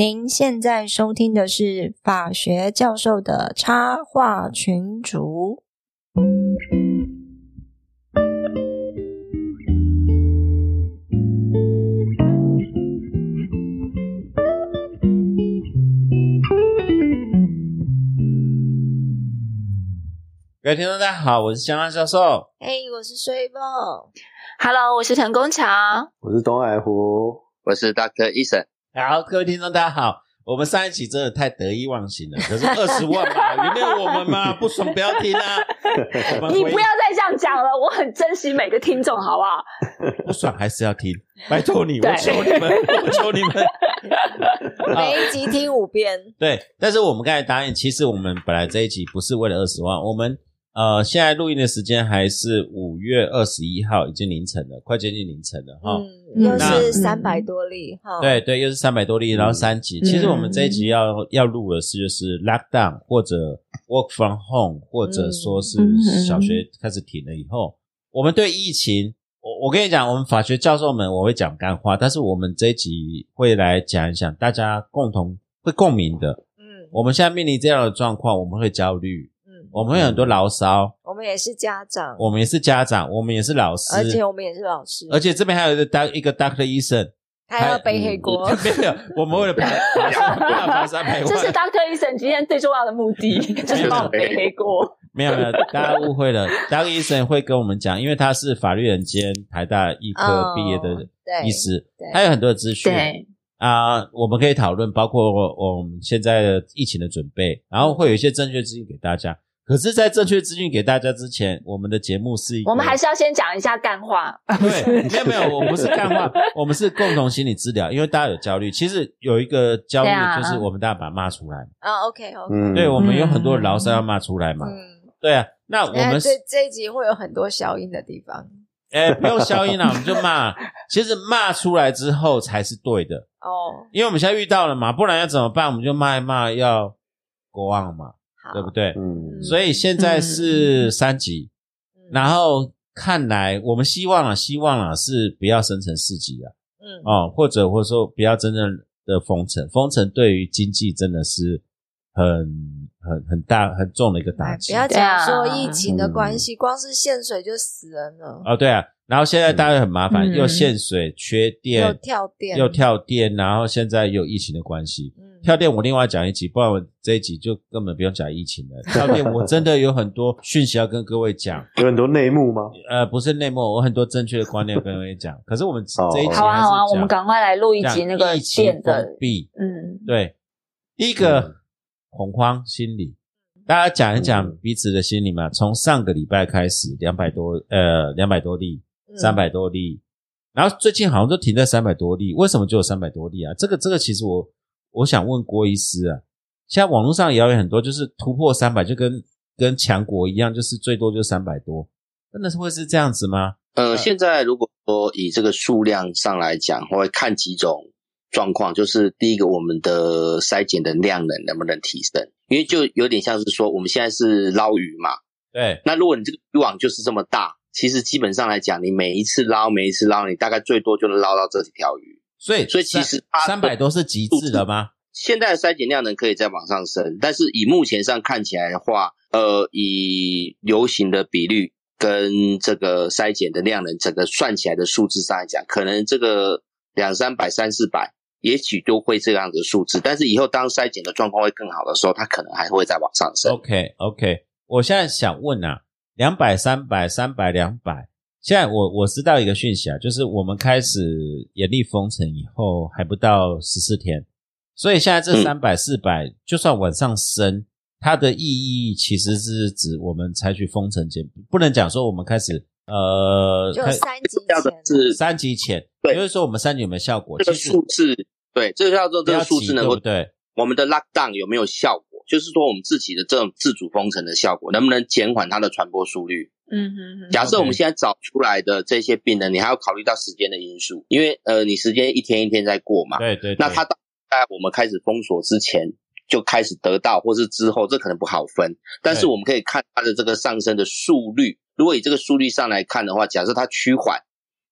您现在收听的是法学教授的插画群组。各位听众，大家好，我是香安教授。嘿，我是水宝。Hello，我是陈工强。我是东海湖，我是 Doctor Eason。好，各位听众，大家好。我们上一期真的太得意忘形了，可是二十万嘛，原谅我们嘛，不爽不要听啊。你不要再这样讲了，我很珍惜每个听众，好不好？不爽还是要听，拜托你，我求你们，我求你们。每一集听五遍。对，但是我们刚才答应，其实我们本来这一集不是为了二十万，我们呃现在录音的时间还是五月二十一号，已经凌晨了，快接近凌晨了哈。嗯，又那是三百多例哈。对对，又是三百多例，然后三集。其实我们这一集要要录的是就是 lockdown 或者 work from home，或者说是小学开始停了以后，我们对疫情，我我跟你讲，我们法学教授们我会讲干话，但是我们这一集会来讲一讲大家共同会共鸣的。嗯我们现在面临这样的状况，我们会焦虑，嗯，我们会有很多牢骚，我们也是家长，我们也是家长，我们也是老师，而且我们也是老师，而且这边还有一个 doc 一个 doctor 医生。还要背黑锅。没有，我们为了爬爬山爬爬山百这是，Doctor Eason 今天最重要的目的，就是帮我背黑锅。没有没有，大家误会了。Doc 医生会跟我们讲，因为他是法律人兼台大医科毕业的医师对，他有很多的资讯对，啊，我们可以讨论，包括我们现在的疫情的准备，然后会有一些正确资讯给大家。可是，在正确资讯给大家之前，我们的节目是一个我们还是要先讲一下干话。对，没有没有，我不是干话，我们是共同心理治疗，因为大家有焦虑。其实有一个焦虑就是我们大家把它骂出来，啊，OK OK，嗯，对我们有很多牢骚要骂出来嘛。嗯，对啊，那我们这这一集会有很多消音的地方哎不用消音了，我们就骂。其实骂出来之后才是对的，哦。因为我们现在遇到了嘛，不然要怎么办？我们就骂一骂，要国王嘛，好，对不对？嗯，所以现在是三级，嗯然后看来我们希望啊，希望啊是不要升成四级啊。嗯哦，或者或者说不要真正的封城，封城对于经济真的是很很很大很重的一个打击。哎不要讲说疫情的关系，光是限水就死人了，哦，对啊，然后现在大家很麻烦，嗯又限水、缺电又、跳电，又跳电，然后现在又有疫情的关系。嗯跳电我另外讲一集，不然我这一集就根本不用讲疫情了。跳电我真的有很多讯息要跟各位讲，有很多内幕吗？呃，不是内幕，我很多正确的观念跟各位讲。可是我们哦这一集好啊我们赶快来录一集那个讲疫情电的封。闭。嗯，对，第一个、嗯恐慌心理，大家讲一讲嗯彼此的心理嘛。从上个礼拜开始，两百多呃两百多例，嗯三百多例，然后最近好像都停在三百多例，为什么就有三百多例啊？这个这个其实我我想问郭医师啊，现在网络上谣言很多，就是突破三百就跟跟强国一样，就是最多就三百多，真的是会是这样子吗？呃，现在如果说以这个数量上来讲，我会看几种状况，就是第一个，我们的筛检的量能能不能提升？因为就有点像是说，我们现在是捞鱼嘛，对，那如果你这个渔网就是这么大，其实基本上来讲，你每一次捞，每一次捞，你大概最多就能捞到这几条鱼。所以所以其实它三百多是极致的吗？现在的筛检量能可以再往上升，但是以目前上看起来的话，呃，以流行的比率跟这个筛检的量能整个算起来的数字上来讲，可能这个两三百、三四百，也许都会这样的数字。但是以后当筛检的状况会更好的时候，它可能还会再往上升。OK OK，我现在想问啊，两百、三百、三百、两百，现在我我知道一个讯息啊，就是我们开始严厉封城以后还不到十四天，所以现在这嗯三百、四百，就算往上升，它的意义其实是指我们采取封城减，不能讲说我们开始呃开就三级要的前是三级前，对也就是说我们三级有没有效果？这个数字，对，这个叫做这个数字能够对？我们的 lockdown 有没有效果？就是说我们自己的这种自主封城的效果，能不能减缓它的传播速率？嗯哼哼，假设我们现在找出来的这些病人，你还要考虑到时间的因素，因为呃，你时间一天一天在过嘛，对对，对。那他到在我们开始封锁之前就开始得到，或是之后，这可能不好分。但是我们可以看它的这个上升的速率，如果以这个速率上来看的话，假设它趋缓，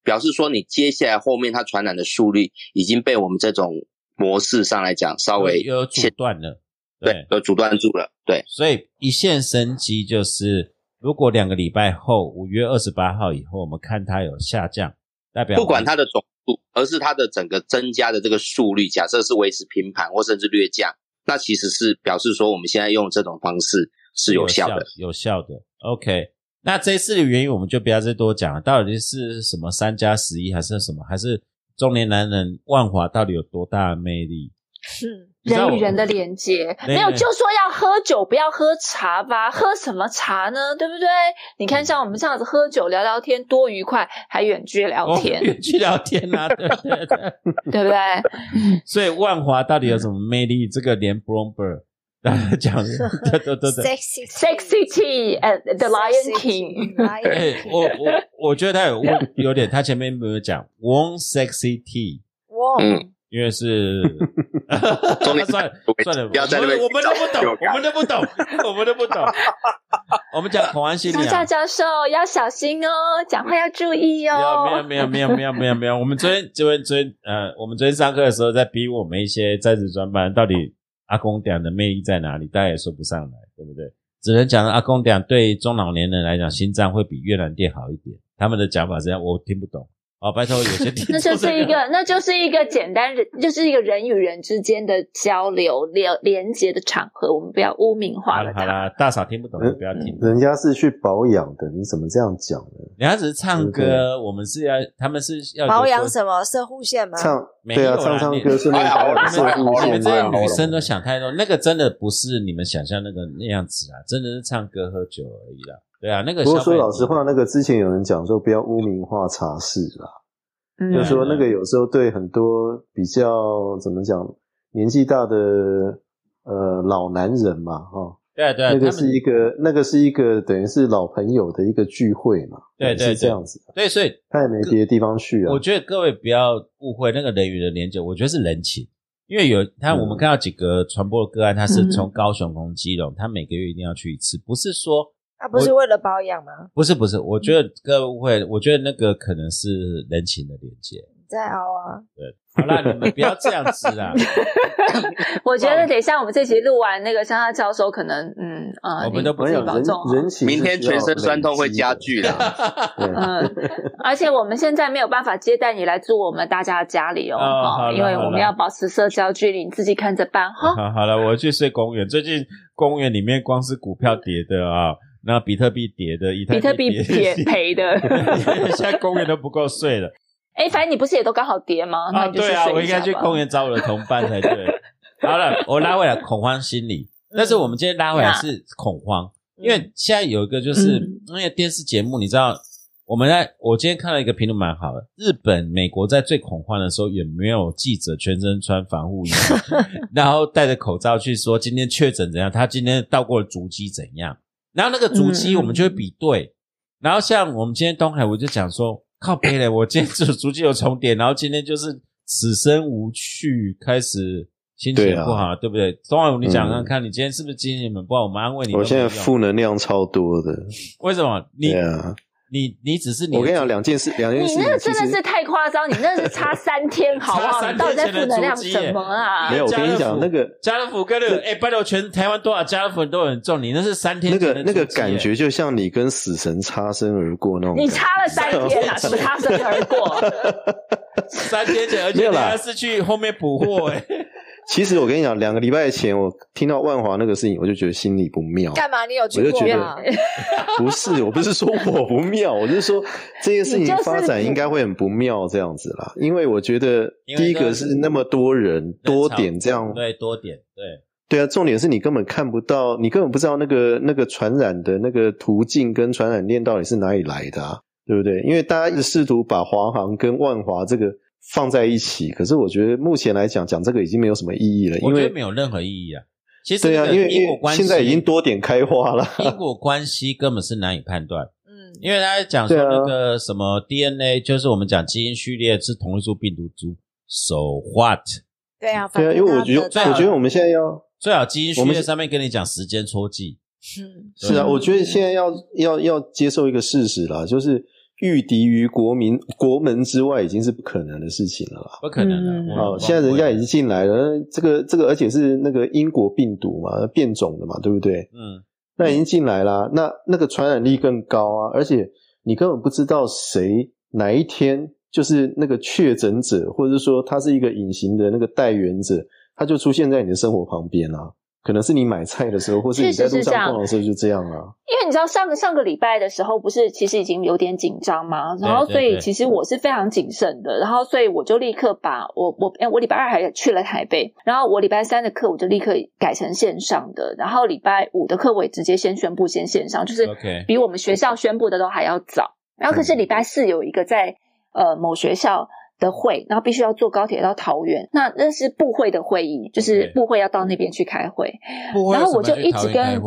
表示说你接下来后面它传染的速率已经被我们这种模式上来讲，稍微有有阻断了，对。都阻断住了。对，所以一线生机就是，如果两个礼拜后，五月二十八号以后，我们看它有下降，代表不管它的总数，而是它的整个增加的这个速率，假设是维持平盘或甚至略降，那其实是表示说我们现在用这种方式是有效的。有效的。OK，那这一次的原因我们就不要再多讲了，到底是什么三加十一还是什么，还是中年男人万华到底有多大的魅力？是人与人的连接，对没有就说要喝酒，不要喝茶吧？喝什么茶呢？对不对？你看，像我们这样子喝酒聊聊天，多愉快，还远距聊天，哦远距聊天啊，对对对。对不对？所以万华到底有什么魅力？这个连家讲，对对对对。sexy Sexy Tea and the Lion King，哎，我我我觉得他有问有点，他前面没有讲 one sexy tea，哇，嗯因为是中年算了算了，不要在那边我们我们都不懂有，我们都不懂，我们都不懂。我们讲恐慌心理啊，教授要小心哦，讲话要注意没有哦。没有没有没有没有没有没有，我们昨天昨天昨天呃，我们昨天上课的时候在逼我们一些在职专班，到底阿公讲的魅力在哪里？大家也说不上来，对不对？只能讲阿公讲对中老年人来讲，心脏会比越南店好一点。他们的讲法是这样，我听不懂。哦，拜托，有些 听那就是一个，那就是一个简单人，就是一个人与人之间的交流、连连接的场合，我们不要污名化了好了，大嫂听不懂就不要听。人家是去保养的，你怎么这样讲呢？人家只是唱歌，我们是要，他们是要保养什么射护线吗？唱对啊，唱唱你歌顺便保养射哎呀护线你们这些啊。女生都想太多，那个真的不是你们想象那个那样子啊，真的是唱歌喝酒而已啦。对啊，那个不过说老实话，那个之前有人讲说不要污名化茶室啦，嗯。就说那个有时候对很多比较怎么讲年纪大的呃老男人嘛，哈、对啊对啊，那个是一个那个是一个等于是老朋友的一个聚会嘛，对对是这样子，对，所以他也没别的地方去啊我。觉得各位不要误会那个人与人连接，我觉得是人情。因为有他，嗯。我们看到几个传播的个案，他是嗯。从高雄从基隆，他每个月一定要去一次，不是说啊，不是为了保养吗？不是不是，我觉得各位误会，我觉得那个可能是人情的连接。你在熬啊，对好啦，你们不要这样子啦 我觉得等一下我们这集录完，那个香香教授可能，嗯呃，我们都没有人保重哦。人情明天全身酸痛会加剧啦。嗯，而且我们现在没有办法接待你来住我们大家的家里哦，因为我们要保持社交距离，你自己看着办哈。好好了，我去睡公园。最近公园里面光是股票跌的啊，那比特币跌的，以太比特币跌赔赔的，现在公园都不够睡了哎，反正你不是也都刚好跌吗？那啊！对啊，我应该去公园找我的同伴才对。好了，我拉回来恐慌心理，但是我们今天拉回来是恐慌，因为现在有一个就是嗯那个电视节目，你知道，我们在我今天看到一个评论蛮好的，日本、美国在最恐慌的时候，也没有记者全身穿防护衣，然后戴着口罩去说今天确诊怎样，他今天到过的足迹怎样，然后那个足迹我们就会比对，然后像我们今天东海，我就讲说靠背嘞，我今天足足迹有重叠，然后今天就是此生无趣，开始心情不好，对不对？东海，你讲看嗯看，你今天是不是心情很不好？我们安慰你我现在负能量超多的，为什么？你你你只是你，我跟你讲两件事，两件事你那个真的是太夸张，你那是差三天，好不好？差三你到底在天的负能量什么啊？没有我跟你讲那个家乐福跟那个哎，拜托全台湾多少家乐福人都很重，你那是三天那个那个感觉，就像你跟死神擦身而过那种。你差了三天啊，怎 么擦身而过？三天前，而且你还是去后面补货哎。其实我跟你讲，两个礼拜前我听到万华那个事情，我就觉得心里不妙。干嘛？你有去我就觉得过吗？不是，我不是说我不妙，我是说这件事情发展应该会很不妙这样子啦。因为我觉得第一个是那么多人多点这样，对，多点对。对啊，重点是你根本看不到，你根本不知道那个那个传染的那个途径跟传染链到底是哪里来的啊，对不对？因为大家一直试图把华航跟万华这个放在一起，可是我觉得目前来讲讲这个已经没有什么意义了，因我觉得为没有任何意义啊。其实对啊，因为因果关系现在已经多点开花了，因果关系根本是难以判断，嗯，因为大家讲说那个什么 DNA，就是我们讲基因序列是同一株病毒株，so what？对啊，对啊，因为我觉得我觉得我们现在要最好基因序列上面跟你讲时间戳记，是是啊，嗯我觉得现在要要要接受一个事实啦，就是御敌于国民国门之外，已经是不可能的事情了啦。不可能的。嗯哦，现在人家已经进来了，这个这个，而且是那个英国病毒嘛，变种的嘛，对不对？嗯，那已经进来啦，那那个传染力更高啊，而且你根本不知道谁哪一天就是那个确诊者，或者是说他是一个隐形的那个带源者，他就出现在你的生活旁边啊。可能是你买菜的时候，或是你在路上确实是这样逛的时候就这样啊。因为你知道上个上个礼拜的时候，不是其实已经有点紧张嘛，然后所以其实我是非常谨慎的，然后所以我就立刻把我我哎我礼拜二还去了台北，然后我礼拜三的课我就立刻改成线上的，然后礼拜五的课我也直接先宣布先线上，就是比我们学校宣布的都还要早。然后可是礼拜四有一个在呃某学校。的会，然后必须要坐高铁到桃园，那那是部会的会议，就是部会要到那边去开会，然后我就一直跟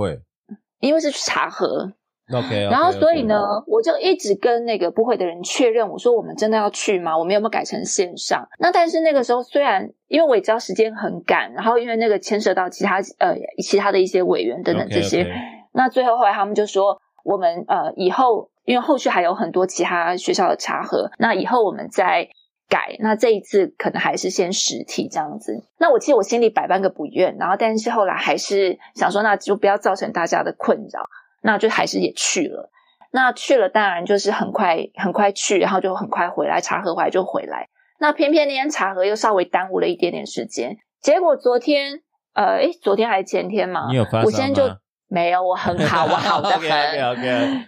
因为是去查核，OK，然后所以呢，我就一直跟那个部会的人确认，我说我们真的要去吗？我们有没有改成线上？那但是那个时候虽然因为我也知道时间很赶，然后因为那个牵涉到其他呃其他的一些委员等等这些那最后后来他们就说我们呃以后因为后续还有很多其他学校的查核，那以后我们再。改，那这一次可能还是先实体这样子。那我其实我心里百般个不愿，然后但是后来还是想说，那就不要造成大家的困扰，那就还是也去了。那去了，当然就是很快很快去，然后就很快回来，查核回来就回来。那偏偏那天查核又稍微耽误了一点点时间，结果昨天，呃，诶，昨天还是前天嘛？你有发烧我现在就吗没有，我很好，我好的 OK OK。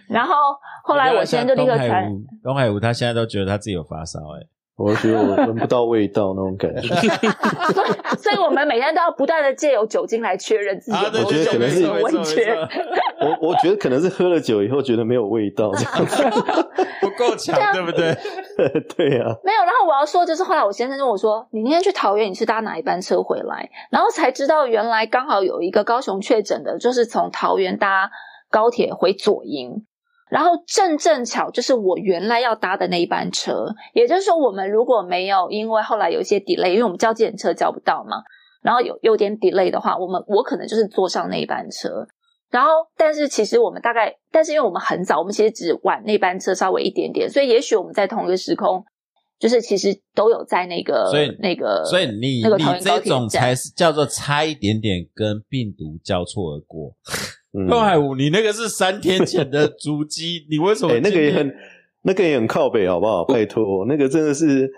然后后来我现在就立刻传，东海吴他现在都觉得他自己有发烧，哎，我觉得我闻不到味道那种感觉。所 以所以我们每天都要不断的借由酒精来确认自己有没有我觉得可能是酒精温缺。我我觉得可能是喝了酒以后觉得没有味道这样子。不够强，对不对？对啊，没有，然后我要说，就是后来我先生跟我说，你那天去桃园，你是搭哪一班车回来？然后才知道，原来刚好有一个高雄确诊的，就是从桃园搭高铁回左营，然后正正巧就是我原来要搭的那一班车，也就是说，我们如果没有因为后来有一些 delay，因为我们叫计程车叫不到嘛，然后有有点 delay 的话，我们我可能就是坐上那一班车。然后，但是其实我们大概，但是因为我们很早，我们其实只晚那班车稍微一点点，所以也许我们在同一个时空，就是其实都有在那个，所以那个，所以你那个你这种才是叫做差一点点跟病毒交错而过。嗯。东海武，你那个是三天前的足迹，你为什么哎、那个也很，那个也很靠北，好不好？拜托，那个真的是，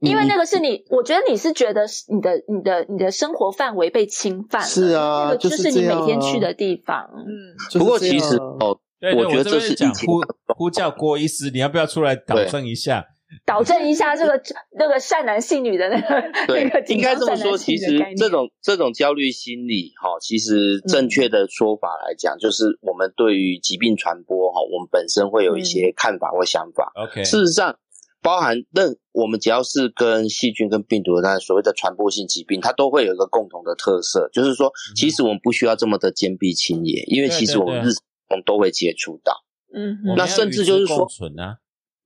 因为那个是你，我觉得你是觉得你的、你的、你的生活范围被侵犯了，是啊那个就就是是你每天去的地方，嗯，就是不过其实哦，我觉得这是讲呼呼叫郭医师，你要不要出来导正一下？导正一下这个 那个善男信女的那个对那个，应该这么说，其实这种这种焦虑心理，哈，其实正确的说法来讲，就是我们对于疾病传播，哈，我们本身会有一些看法或想法。OK，事实上，包含任我们只要是跟细菌跟病毒的所谓的传播性疾病，它都会有一个共同的特色，就是说，其实我们不需要这么的坚壁清野，因为其实我们对日常都会接触到。嗯那甚至就是说存啊，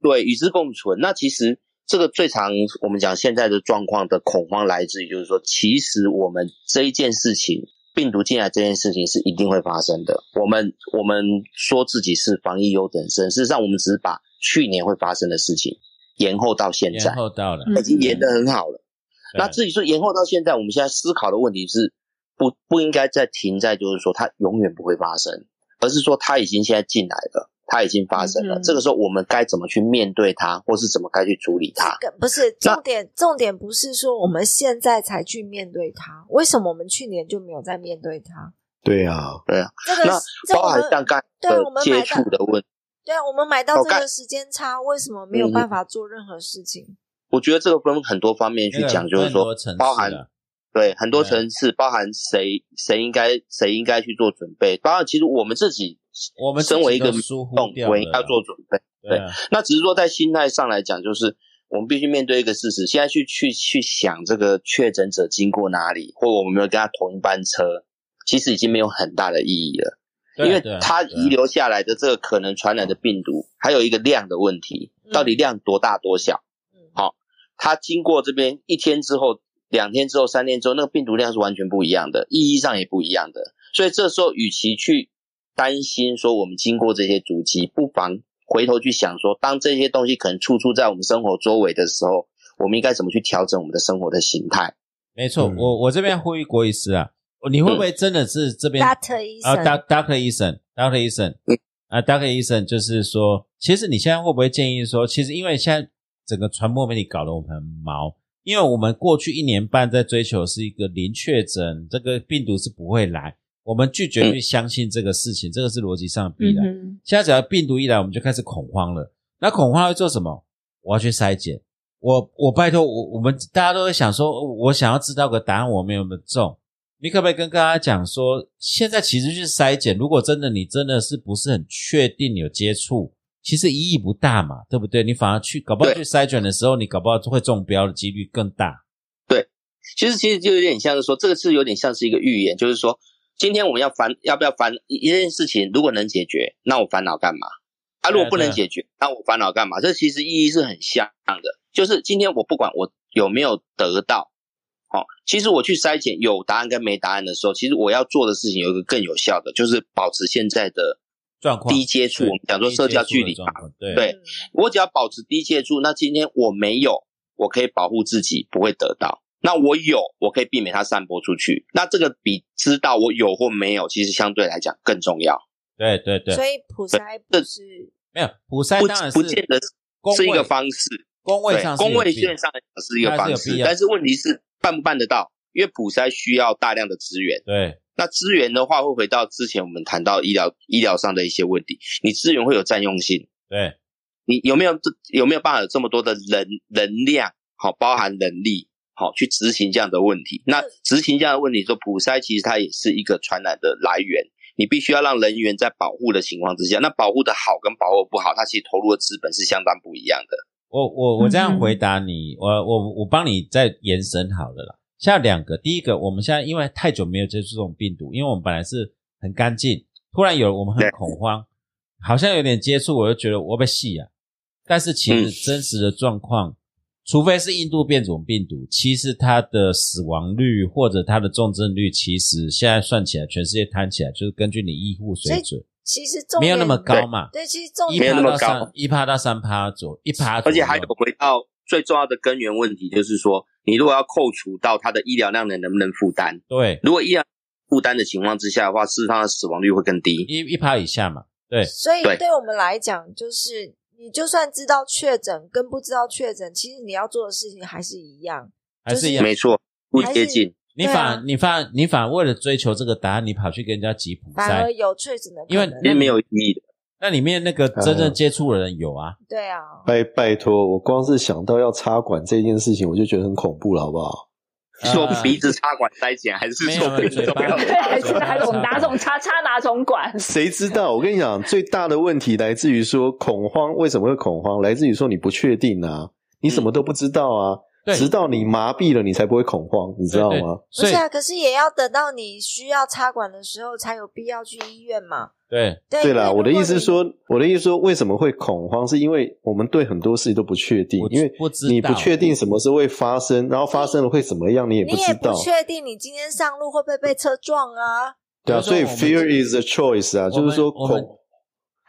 对，与之共存。那其实这个最常我们讲现在的状况的恐慌来自于，就是说，其实我们这一件事情，病毒进来这件事情是一定会发生的。我们我们说自己是防疫优等生，事实上我们只是把去年会发生的事情延后到现在延，后到了，嗯已经延得很好了。那对至于说延后到现在，我们现在思考的问题是不不应该再停在就是说它永远不会发生，而是说它已经现在进来了，它已经发生了。嗯这个时候我们该怎么去面对它，或是怎么该去处理它？这个不是重点，重点不是说我们现在才去面对它，为什么我们去年就没有在面对它？对啊，对啊，这个包含像刚对我们买到触的问题，对啊，我们买到这个时间差，为什么没有嗯办法做任何事情？我觉得这个分很多方面去讲，就是说包含啊对很多层次，包含谁谁应该谁应该去做准备，包含其实我们自己我们身为一个疏忽动，掉了我应该要做准备。对啊，那只是说在心态上来讲，就是我们必须面对一个事实，现在去去去想这个确诊者经过哪里，或我们有没有跟他同一班车，其实已经没有很大的意义了，因为对啊对啊对啊它遗留下来的这个可能传染的病毒，还有一个量的问题，嗯到底量多大多小？嗯好、他经过这边一天之后、两天之后、三天之后，那个病毒量是完全不一样的，意义上也不一样的。所以这时候，与其去担心说我们经过这些足迹，不妨回头去想说，当这些东西可能处处在我们生活周围的时候，我们应该怎么去调整我们的生活的形态？没错，嗯。我我这边呼吁郭医师啊，你会不会真的是这边 Doctor 医啊生，，Doc Doctor 医生，Doctor 医生嗯，啊，Doctor 医生就是说，其实你现在会不会建议说，其实因为现在整个传播媒体搞得我们很毛，因为我们过去一年半在追求是一个零确诊，这个病毒是不会来，我们拒绝去相信这个事情，这个是逻辑上的必然。嗯现在只要病毒一来，我们就开始恐慌了。那恐慌会做什么？我要去筛检。我我拜托我我们大家都会想说，我想要知道个答案，我们有没有中？你可不可以跟大家讲说，现在其实去筛检，如果真的你真的是不是很确定有接触，其实意义不大嘛，对不对？你反而去搞不好去筛检的时候，你搞不好会中标的几率更大。对其实其实就有点像是说，这个是有点像是一个预言，就是说，今天我们要烦要不要烦一一件事情，如果能解决，那我烦恼干嘛？啊，如果不能解决，那我烦恼干嘛？这其实意义是很像的，就是今天我不管我有没有得到，哦，其实我去筛检有答案跟没答案的时候，其实我要做的事情有一个更有效的，就是保持现在的状况低接触，我们讲说社交距离嘛低接触的状，况对我只要保持低接触，那今天我没有，我可以保护自己不会得到；那我有，我可以避免它散播出去。那这个比知道我有或没有，其实相对来讲更重要。对对对，所以普筛不是没有普筛不当然是不见得是一个方式，工位上工位线上是一个方式，但是问题是办不办得到？因为普筛需要大量的资源，对。那资源的话会回到之前我们谈到医疗医疗上的一些问题，你资源会有占用性。对。你有没有这有没有办法有这么多的人能量，好，包含能力，好去执行这样的问题？那执行这样的问题，说普筛其实它也是一个传染的来源，你必须要让人员在保护的情况之下，那保护的好跟保护不好，它其实投入的资本是相当不一样的。我我我这样回答你，我我我帮你再延伸好了啦。现在两个，第一个，我们现在因为太久没有接触这种病毒，因为我们本来是很干净，突然有我们很恐慌，好像有点接触，我就觉得我被戏啊。但是其嗯实真实的状况，除非是印度变种病毒，其实它的死亡率或者它的重症率，其实现在算起来，全世界摊起来，就是根据你医护水准，其实重点没有那么高嘛，对，其实重没有那么高一趴到三趴左一趴，而且还有回到最重要的根源问题，就是说，你如果要扣除到它的医疗量能能不能负担，对。如果医疗负担的情况之下的话，事实上的死亡率会更低。一一趴以下嘛，对。所以对。对我们来讲，就是你就算知道确诊跟不知道确诊，其实你要做的事情还是一样。还是一样。没错，不接近。你反、啊你反你反为了追求这个答案，你跑去跟人家吉普反而，有确诊的因为能，因为没有意义的。那里面那个真正接触的人有啊，对啊，拜拜托，我光是想到要插管这件事情，我就觉得很恐怖了，好不好？说啊鼻子插管筛检，还是说别的嘴巴重要对，还是哪种哪种插插哪种管？谁知道？我跟你讲，最大的问题来自于说恐慌，为什么会恐慌？来自于说你不确定啊，你什么都不知道啊，对直到你麻痹了，你才不会恐慌，你知道对吗？不是啊，可是也要等到你需要插管的时候，才有必要去医院嘛。对对对啦，我的意思是说，我的意思说，为什么会恐慌？是因为我们对很多事情都不确定，因为不知你不确定什么时候会发生，然后发生了会怎么样，你也你也不知道。确定你今天上路会不会被车撞啊？对啊，所以 fear is a choice 啊，就是说恐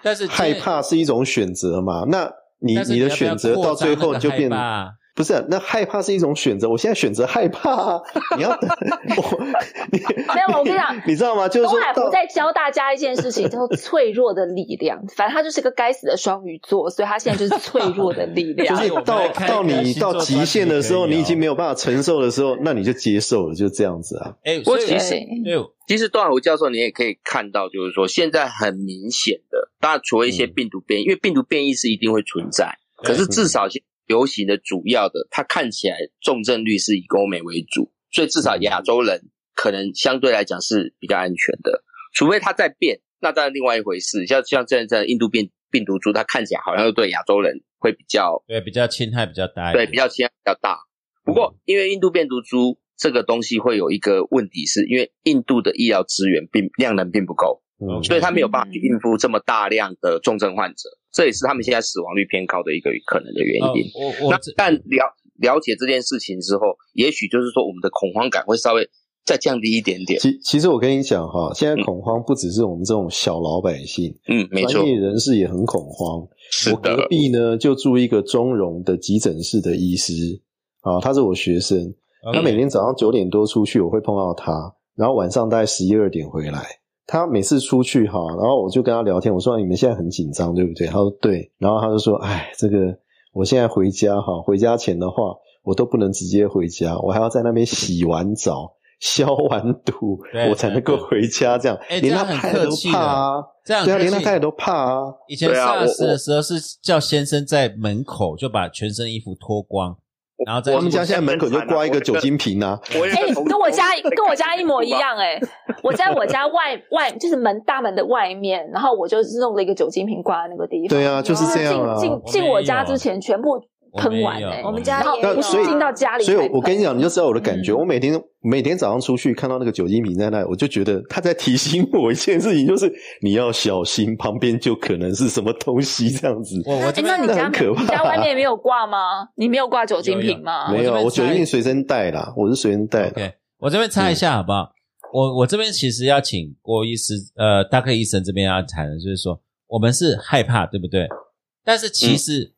但是害怕是一种选择嘛。那你你的选择到最后就变怕不是啊、那害怕是一种选择。我现在选择害怕啊，你要等 我，你没有我跟你讲你知道吗？就是东海说到湖在教大家一件事情，叫做脆弱的力量。反正他就是个该死的双鱼座，所以他现在就是脆弱的力量。就是到到你到极限的时候，你已经没有办法承受的时候，那你就接受了，就这样子啊。哎，所以过其实对其实段海湖教授，你也可以看到，就是说现在很明显的，当然除了一些嗯病毒变异，因为病毒变异是一定会存在，可是至少现流行的主要的，它看起来重症率是以欧美为主，所以至少亚洲人可能相对来讲是比较安全的，除非它在变，那当然另外一回事。像像现在印度变病毒株，它看起来好像又对亚洲人会比较对比较侵害比较大，对比较侵害比较大。不过，因为印度病毒株这个东西会有一个问题，是因为印度的医疗资源并量能并不够，嗯，所以他没有办法去应付这么大量的重症患者，这也是他们现在死亡率偏高的一个可能的原哦因。那但了了解这件事情之后，也许就是说我们的恐慌感会稍微再降低一点点。其其实我跟你讲哈，现在恐慌不只是我们这种小老百姓，嗯，没错专，业人士也很恐慌。是我隔，壁呢就住一个中融的急诊室的医师啊，他是我学生，他每天早上九点多出去，我会碰到他，然后晚上大概十一二点回来。他每次出去哈，然后我就跟他聊天，我说你们现在很紧张对不对？他说对，然后他就说，哎，这个我现在回家哈，回家前的话，我都不能直接回家，我还要在那边洗完澡、消完毒，我才能够回家。这样，连他太太都怕啊，对啊，这样连他太太都怕啊。以前对啊我 SARS 的时候是叫先生在门口就把全身衣服脱光，然后在他们家现在门口就挂一个酒精瓶啊，我有一个哎、同跟我家跟我家一模一样哎、我在我家外外就是门大门的外面，然后我就弄了一个酒精瓶挂在那个地方。对啊，就是这样啊。进进进我家之前全部喷完哎、我们家也有不进到家里所以，我跟你讲，你就知道我的感觉。嗯我每天每天早上出去看到那个酒精瓶在那，我就觉得他在提醒我一件事情，就是你要小心，旁边就可能是什么东西这样子。哎、我我那你家那很可怕你家外面没有挂吗？你没有挂酒精瓶吗？没有，我酒精瓶随身带啦，我是随身带的。OK，我这边擦一下好不好？我我这边其实要请郭医师，呃，大克医生这边要谈的就是说，我们是害怕，对不对？但是其实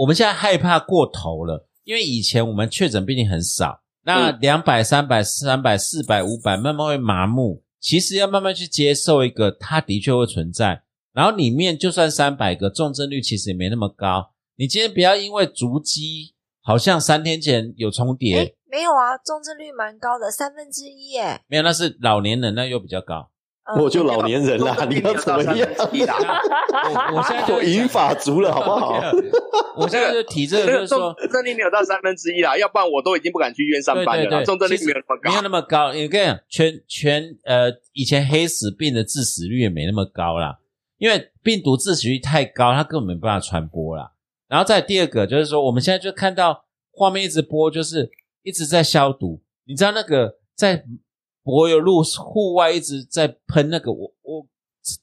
我们现在害怕过头了，因为以前我们确诊病例很少，那两百、三百、三百、四百、五百，慢慢会麻木。其实要慢慢去接受一个，它的确会存在。然后里面就算三百个，重症率其实也没那么高。你今天不要因为足迹好像三天前有重叠，哎，没有啊，重症率蛮高的，三分之一耶。没有，那是老年人，那又比较高。嗯我就老年人啦，你要怎么样？我 我现在就我银发族了，好不好？我现在就提这个，就是说重症率没有到三分之一啦，要不然我都已经不敢去医院上班了重症率没有那么高，没有那么高。你跟你讲，全全呃，以前黑死病的致死率也没那么高啦，因为病毒致死率太高，它根本没办法传播啦。然后再第二个就是说，我们现在就看到画面一直播，就是一直在消毒。你知道那个在柏油路户外一直在喷那个，我我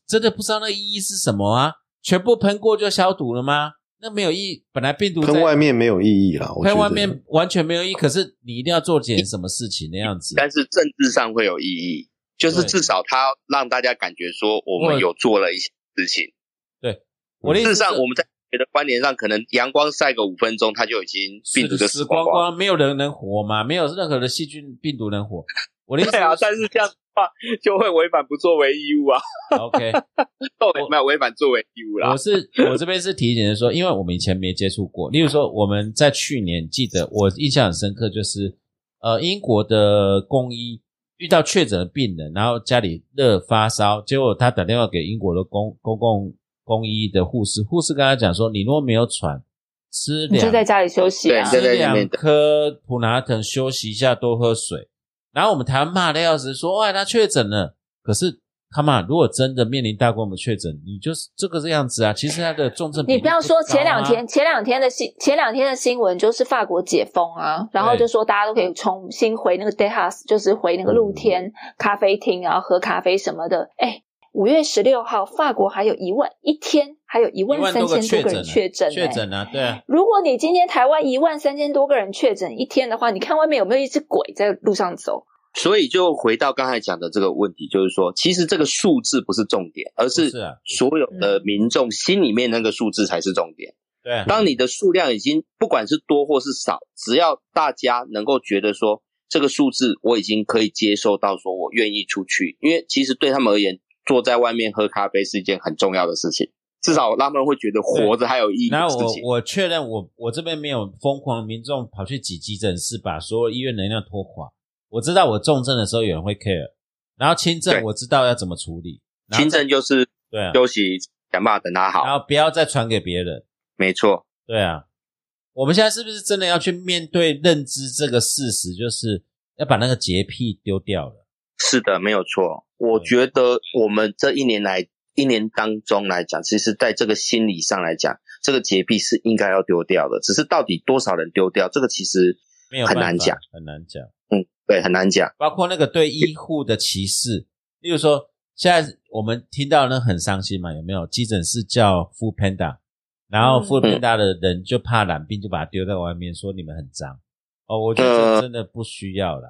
真的不知道那意义是什么啊？全部喷过就消毒了吗？那没有意义。本来病毒在喷外面没有意义啦，我觉得喷外面完全没有意义。可是你一定要做点什么事情那样子。但是政治上会有意义，就是至少它让大家感觉说我们有做了一些事情。对我的意思事实上，我们在觉得观点上，可能阳光晒个五分钟，它就已经病毒就死。光光，没有人能活嘛？没有任何的细菌病毒能活。我的意思对啊，但是这样的话就会违反不作为义务啊，OK，对，没有违反作为义务啦我。是我这边是提醒的说，因为我们以前没接触过，例如说我们在去年记得我印象很深刻，就是呃英国的公医遇到确诊的病人，然后家里热发烧，结果他打电话给英国的公公共公医的护士，护士跟他讲说，你如果没有喘，吃两你就在家里休息啊。对吃两颗普拿疼，休息一下，多喝水。然后我们台湾骂的要死，说哇他确诊了。可是他妈，如果真的面临大规模确诊，你就是这个样子啊。其实他的重症你不要说前两天，前两天的新前两天的新闻就是法国解封啊，然后就说大家都可以重新回那个 day house，就是回那个露天咖啡厅，然后喝咖啡什么的。哎，五月十六号，法国还有一万一天还有一一万三千多个人确确诊、哎确诊啊，对啊，如果你今天台湾一万三千多个人确诊一天的话，你看外面有没有一只鬼在路上走？所以就回到刚才讲的这个问题，就是说，其实这个数字不是重点，而是所有的民众心里面那个数字才是重点。对啊，当你的数量已经不管是多或是少，只要大家能够觉得说这个数字我已经可以接受到，说我愿意出去，因为其实对他们而言，坐在外面喝咖啡是一件很重要的事情，至少他们会觉得活着还有意义然后我。我确认我我这边没有疯狂民众跑去挤急诊室，把所有医院能量拖垮。我知道我重症的时候有人会 care，然后轻症我知道要怎么处理。轻症就是对啊，休息，想办法等他好。然后不要再传给别人。没错，对啊，我们现在是不是真的要去面对认知这个事实，就是要把那个洁癖丢掉了？是的，没有错。我觉得我们这一年来一年当中来讲，其实在这个心理上来讲，这个洁癖是应该要丢掉的。只是到底多少人丢掉，这个其实没有很难讲，很难讲。嗯，对，很难讲。包括那个对医护的歧视，例如说，现在我们听到那很伤心嘛，有没有？急诊室叫 Food Panda，然后嗯 Food Panda 的人就怕染病，就把它丢在外面，说你们很脏。哦，我觉得真的不需要啦。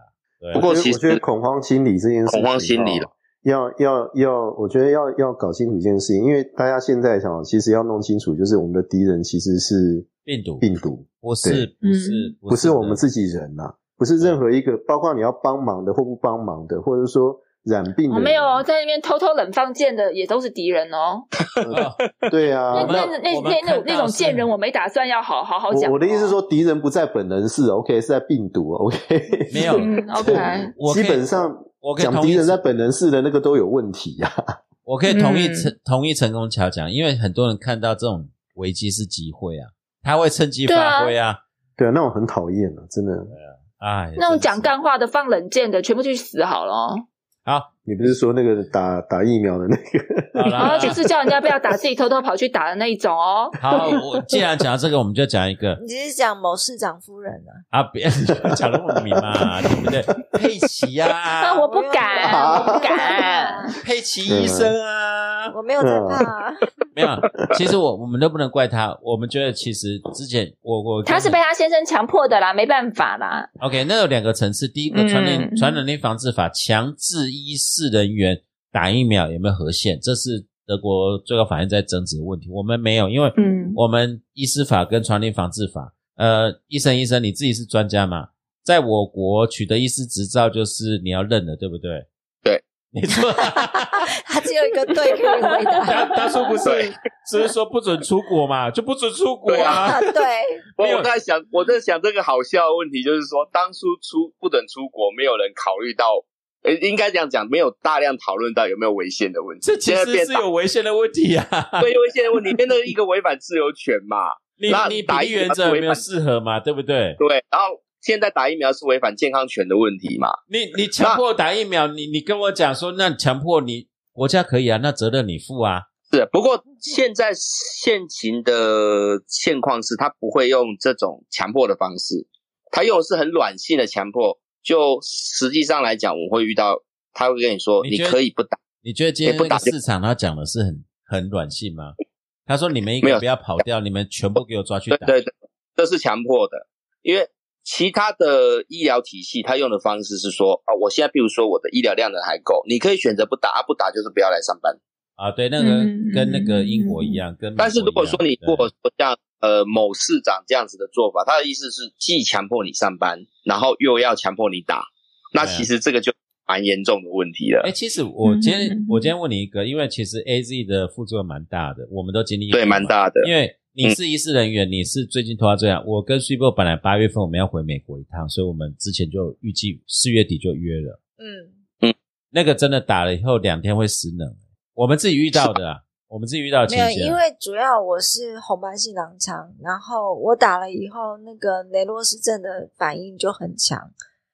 不过其实我觉得恐慌心理这件事情，恐慌心理了。哦，要要要，我觉得要要搞清楚一件事情，因为大家现在想，其实要弄清楚，就是我们的敌人其实是病毒。病毒，不是不是不是我们自自己人呐、不是任何一个，包括你要帮忙的或不帮忙的，或者说染病的人，我没有哦，在那边偷偷冷放箭的也都是敌人哦。对啊，那那那那那种贱人，我没打算要好好好讲。我我的意思是，说，敌人不在本能是，OK，是在病毒，OK，没有。嗯，OK，基本上我可以同意讲敌人在本能是的那个都有问题呀、我可以同意嗯。成同意成功桥讲，因为很多人看到这种危机是机会啊，他会趁机发挥啊。对啊，那我很讨厌啊，真的。哎，那种讲干话的、放冷箭的，全部去死好了哦。好，你不是说那个打打疫苗的那个？好了，然后就是叫人家不要打，自己偷偷跑去打的那一种哦。好，我既然讲到这个，我们就讲一个你只是讲某市长夫人啊？啊，别 讲那么明嘛，对不对？佩奇呀、啊，我不敢，我不敢。佩奇医生啊，我没有在怕、啊，没有。其实我我们都不能怪他，我们觉得其实之前我我他是被他先生强迫的啦，没办法啦。OK，那有两个层次。第一个，嗯传染传染病防治法强制医事人员打疫苗有没有合宪？这是德国最高法院在争执的问题。我们没有，因为嗯我们医师法跟传染病防治法，呃，医生医生你自己是专家嘛，在我国取得医师执照就是你要认的，对不对？对，你说 他只有一个对可以回答。当当初不是只是说不准出国嘛，就不准出国啊。啊，对，没有我我在想，我在想这个好笑的问题，就是说，当初出不准出国，没有人考虑到，呃，应该这样讲，没有大量讨论到有没有违宪的问题。这其实是有违宪的问题啊。对违宪的问题，变成一个违反自由权嘛。你那你打疫苗有没有适合嘛？对不对？对，然后现在打疫苗是违反健康权的问题嘛？你你强迫打疫苗，你你跟我讲说，那强迫你国家可以啊，那责任你负啊。是，不过现在现行的现况是，他不会用这种强迫的方式，他用的是很软性的强迫。就实际上来讲，我会遇到，他会跟你说，你你可以不打，你觉得今天不打市场他讲的是很很软性吗？他说你们一没有个不要跑掉，你们全部给我抓去打。对对对，这是强迫的，因为其他的医疗体系，他用的方式是说，啊，我现在比如说我的医疗量能还够，你可以选择不打，啊、不打就是不要来上班。啊，对，那个嗯跟那个英国一样，跟但是如果说你对如果说像呃某市长这样子的做法，他的意思是既强迫你上班，然后又要强迫你打，那其实这个就蛮严重的问题了哎，。其实我今天、嗯嗯嗯我今天问你一个，因为其实 A Z 的副作用蛮大的，我们都经历过对，蛮。大的。因为你是医师人员，你是最近拖到这样。我跟 s u p e 本来八月份我们要回美国一趟，所以我们之前就预计四月底就约了。嗯，那个真的打了以后两天会失能，我们自己遇到的啊，我们自己遇到的没有。因为主要我是红斑性狼疮，然后我打了以后，那个雷洛氏症的反应就很强，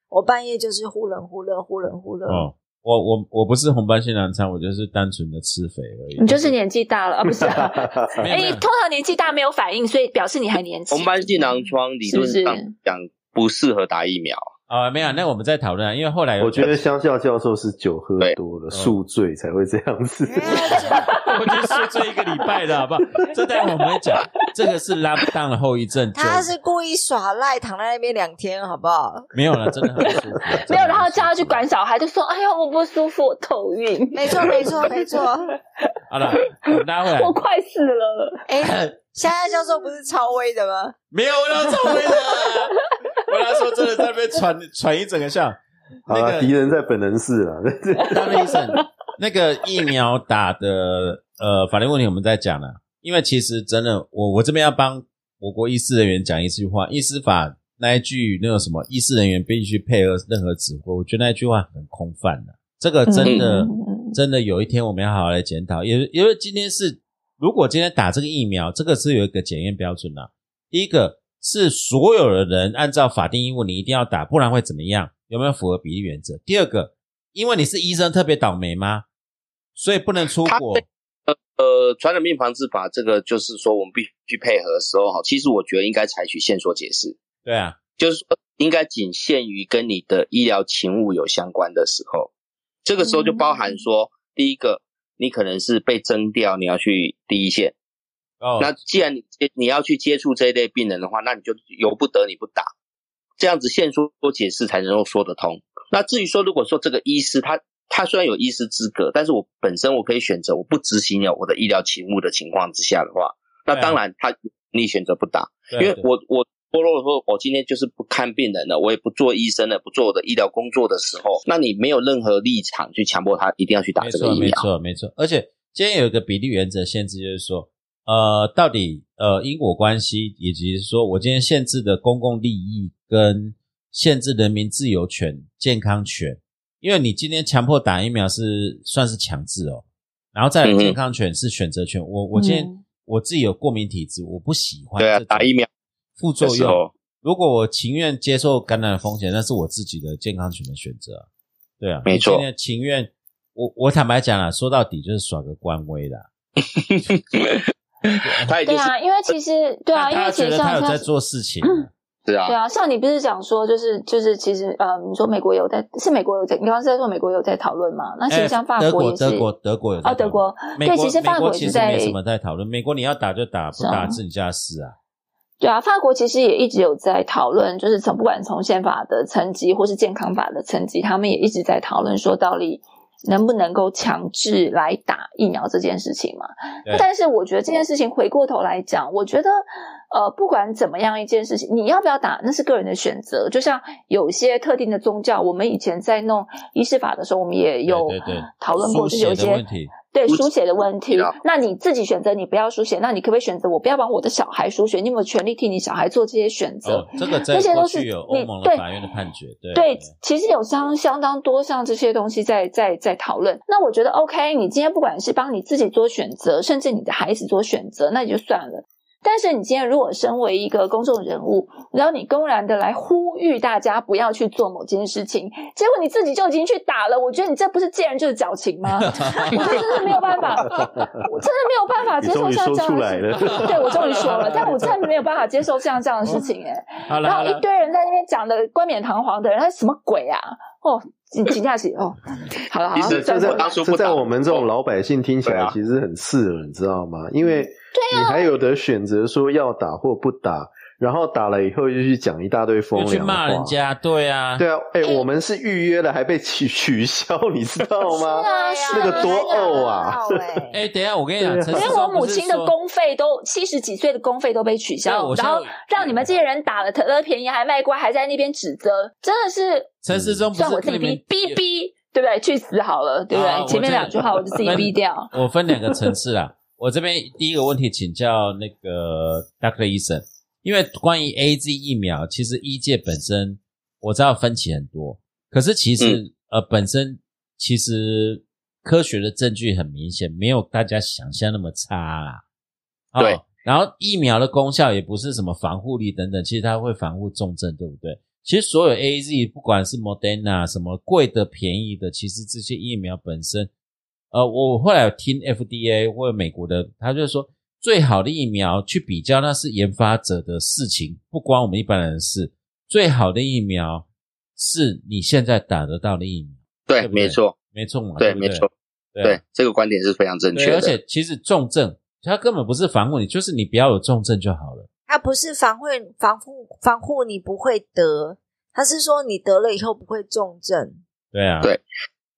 我半夜就是忽冷忽热，忽冷忽热。哦，我我我不是红斑性狼疮，我就是单纯的吃肥而已。你就是年纪大了啊，不是啊？哎，通常年纪大没有反应，所以表示你还年轻。红斑性狼疮理论上是不是讲不适合打疫苗，啊、没有，那我们再讨论啊，因为后来我觉得乡校教授是酒喝多了，宿醉才会这样子。我就睡这一个礼拜的好不好？这待会我们会讲，这个是 lockdown 的后遗症。他是故意耍赖，躺在那边两天，好不好？没有了，真的很不舒服。没有，然后叫他去管小孩，就说：“哎呀，我不舒服，我头晕，没错，没错，没错。好了，拉回来。我快死了。哎，现在教授不是超威的吗？没有，我要超威的。我那时候真的在那边喘喘 一整个下。好了，那个敌人在本能寺了。大卫医生，那个疫苗打的呃法律问题我们在讲了，因为其实真的，我我这边要帮我国医师人员讲一句话，医师法那一句那个什么，医师人员必须配合任何指挥，我觉得那一句话很空泛的，这个真的、真的有一天我们要好好来检讨，因为因为今天是如果今天打这个疫苗，这个是有一个检验标准的、第一个是所有的人按照法定义务你一定要打，不然会怎么样？有没有符合比例原则？第二个，因为你是医生特别倒霉吗？所以不能出国。呃，传染病防治法这个就是说我们必须去配合的时候哈，其实我觉得应该采取线索解释，对啊，就是说应该仅限于跟你的医疗勤务有相关的时候，这个时候就包含说，第一个你可能是被征调，你要去第一线，哦，那既然你你要去接触这一类病人的话，那你就由不得你不打，这样子现说解释才能够说得通。那至于说，如果说这个医师他他虽然有医师资格，但是我本身我可以选择我不执行了我的医疗勤务的情况之下的话，那当然他你选择不打，因为我我如果说我今天就是不看病人了，我也不做医生了，不做我的医疗工作的时候，那你没有任何立场去强迫他一定要去打这个疫苗。没错，没错。而且今天有一个比例原则限制，就是说，呃，到底呃因果关系，以及说我今天限制的公共利益跟限制人民自由权、健康权。因为你今天强迫打疫苗是算是强制哦，然后再健康权是选择权。我我今天我自己有过敏体质，我不喜欢对啊打疫苗副作用。如果我情愿接受感染的风险，那是我自己的健康权的选择。对啊，没错。情愿我我坦白讲了，说到底就是耍个官威啦 的。对啊，因为其实对啊，因为其实他有在做事情。对啊，对啊，像你不是讲说，就是就是，其实呃，你说美国有在，是美国有在，你刚刚是在说美国有在讨论嘛？那其实像法国也是，德国德国有啊，德国对，其实法国其实没什么在讨论。美国你要打就打，不打自己家事啊。对啊，法国其实也一直有在讨论，就是从不管从宪法的层级或是健康法的层级，他们也一直在讨论说，到底能不能够强制来打疫苗这件事情嘛？但是我觉得这件事情回过头来讲，我觉得。呃，不管怎么样一件事情，你要不要打，那是个人的选择。就像有些特定的宗教，我们以前在弄仪式法的时候，我们也有讨论过，就是有一些对书写的问题。那你自己选择，你不要书写，那你可不可以选择我不要帮我的小孩书写？你有没有权利替你小孩做这些选择？这个这些都是有欧盟的法院的判决。对对，其实有相相当多像这些东西在在在讨论。那我觉得 OK，你今天不管是帮你自己做选择，甚至你的孩子做选择，那也就算了。但是你今天如果身为一个公众人物，然后你公然的来呼吁大家不要去做某件事情，结果你自己就已经去打了，我觉得你这不是见人就是矫情吗？我真的没有办法，我真的没有办法接受像这样的事情。对我终于说了，但我真的没有办法接受像这样的事情哎。然后一堆人在那边讲的冠冕堂皇的，人，他什么鬼啊？哦，请请假期哦。好了好了，这在这在我们这种老百姓听起来其实很刺耳，你知道吗？因为。对你还有的选择，说要打或不打，然后打了以后就去讲一大堆风凉话，骂人家，对啊，对啊，哎，我们是预约了，还被取取消，你知道吗？是啊，那个多呕啊！哎，等一下，我跟你讲，因为我母亲的公费都七十几岁的公费都被取消，然后让你们这些人打了得了便宜还卖乖，还在那边指责，真的是陈世忠，算我自己逼逼逼，对不对？去死好了，对不对？前面两句话我就自己逼掉。我分两个层次啊。我这边第一个问题请教那个 Doctor 医生，因为关于 A Z 疫苗，其实医界本身我知道分歧很多，可是其实呃本身其实科学的证据很明显，没有大家想象那么差啦。对，然后疫苗的功效也不是什么防护力等等，其实它会防护重症，对不对？其实所有 A Z 不管是 Moderna 什么贵的便宜的，其实这些疫苗本身。呃，我后来有听 FDA 或者美国的，他就说最好的疫苗去比较，那是研发者的事情，不关我们一般人的事。最好的疫苗是你现在打得到的疫苗。对，没错，没错嘛。对，没错。对，这个观点是非常正确的。而且其实重症，它根本不是防护你，就是你不要有重症就好了。它不是防护防护防护你不会得，它是说你得了以后不会重症。对啊，对。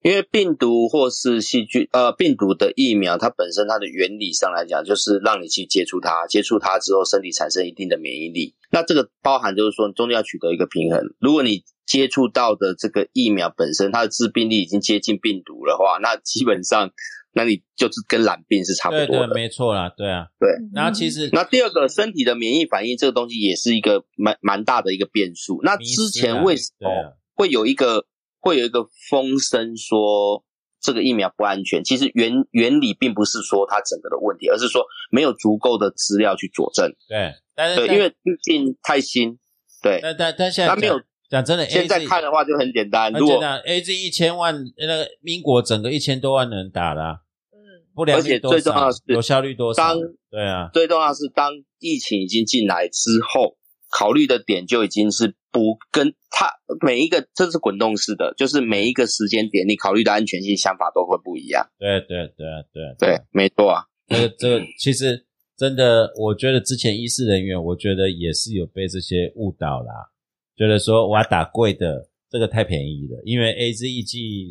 因为病毒或是细菌，呃，病毒的疫苗，它本身它的原理上来讲，就是让你去接触它，接触它之后，身体产生一定的免疫力。那这个包含就是说，中间要取得一个平衡。如果你接触到的这个疫苗本身，它的致病力已经接近病毒的话，那基本上，那你就是跟染病是差不多的。没错啦，对啊，对。然后其实，那第二个，身体的免疫反应这个东西也是一个蛮蛮大的一个变数。那之前为什么会有一个？会有一个风声说这个疫苗不安全，其实原原理并不是说它整个的问题，而是说没有足够的资料去佐证。对，但是对，因为毕竟太新。对，但但但现在没有讲真的，现在看的话就很简单。如果 A Z 一千万，那个英国整个一千多万人打了，嗯，不良率多少？有效率多少？对啊，最重要是当疫情已经进来之后。考虑的点就已经是不跟他每一个，这是滚动式的，就是每一个时间点，你考虑的安全性想法都会不一样。对对对对对，没错啊。这个这个其实真的，我觉得之前医师人员，我觉得也是有被这些误导啦。觉得说我要打贵的，这个太便宜了，因为 A Z 一剂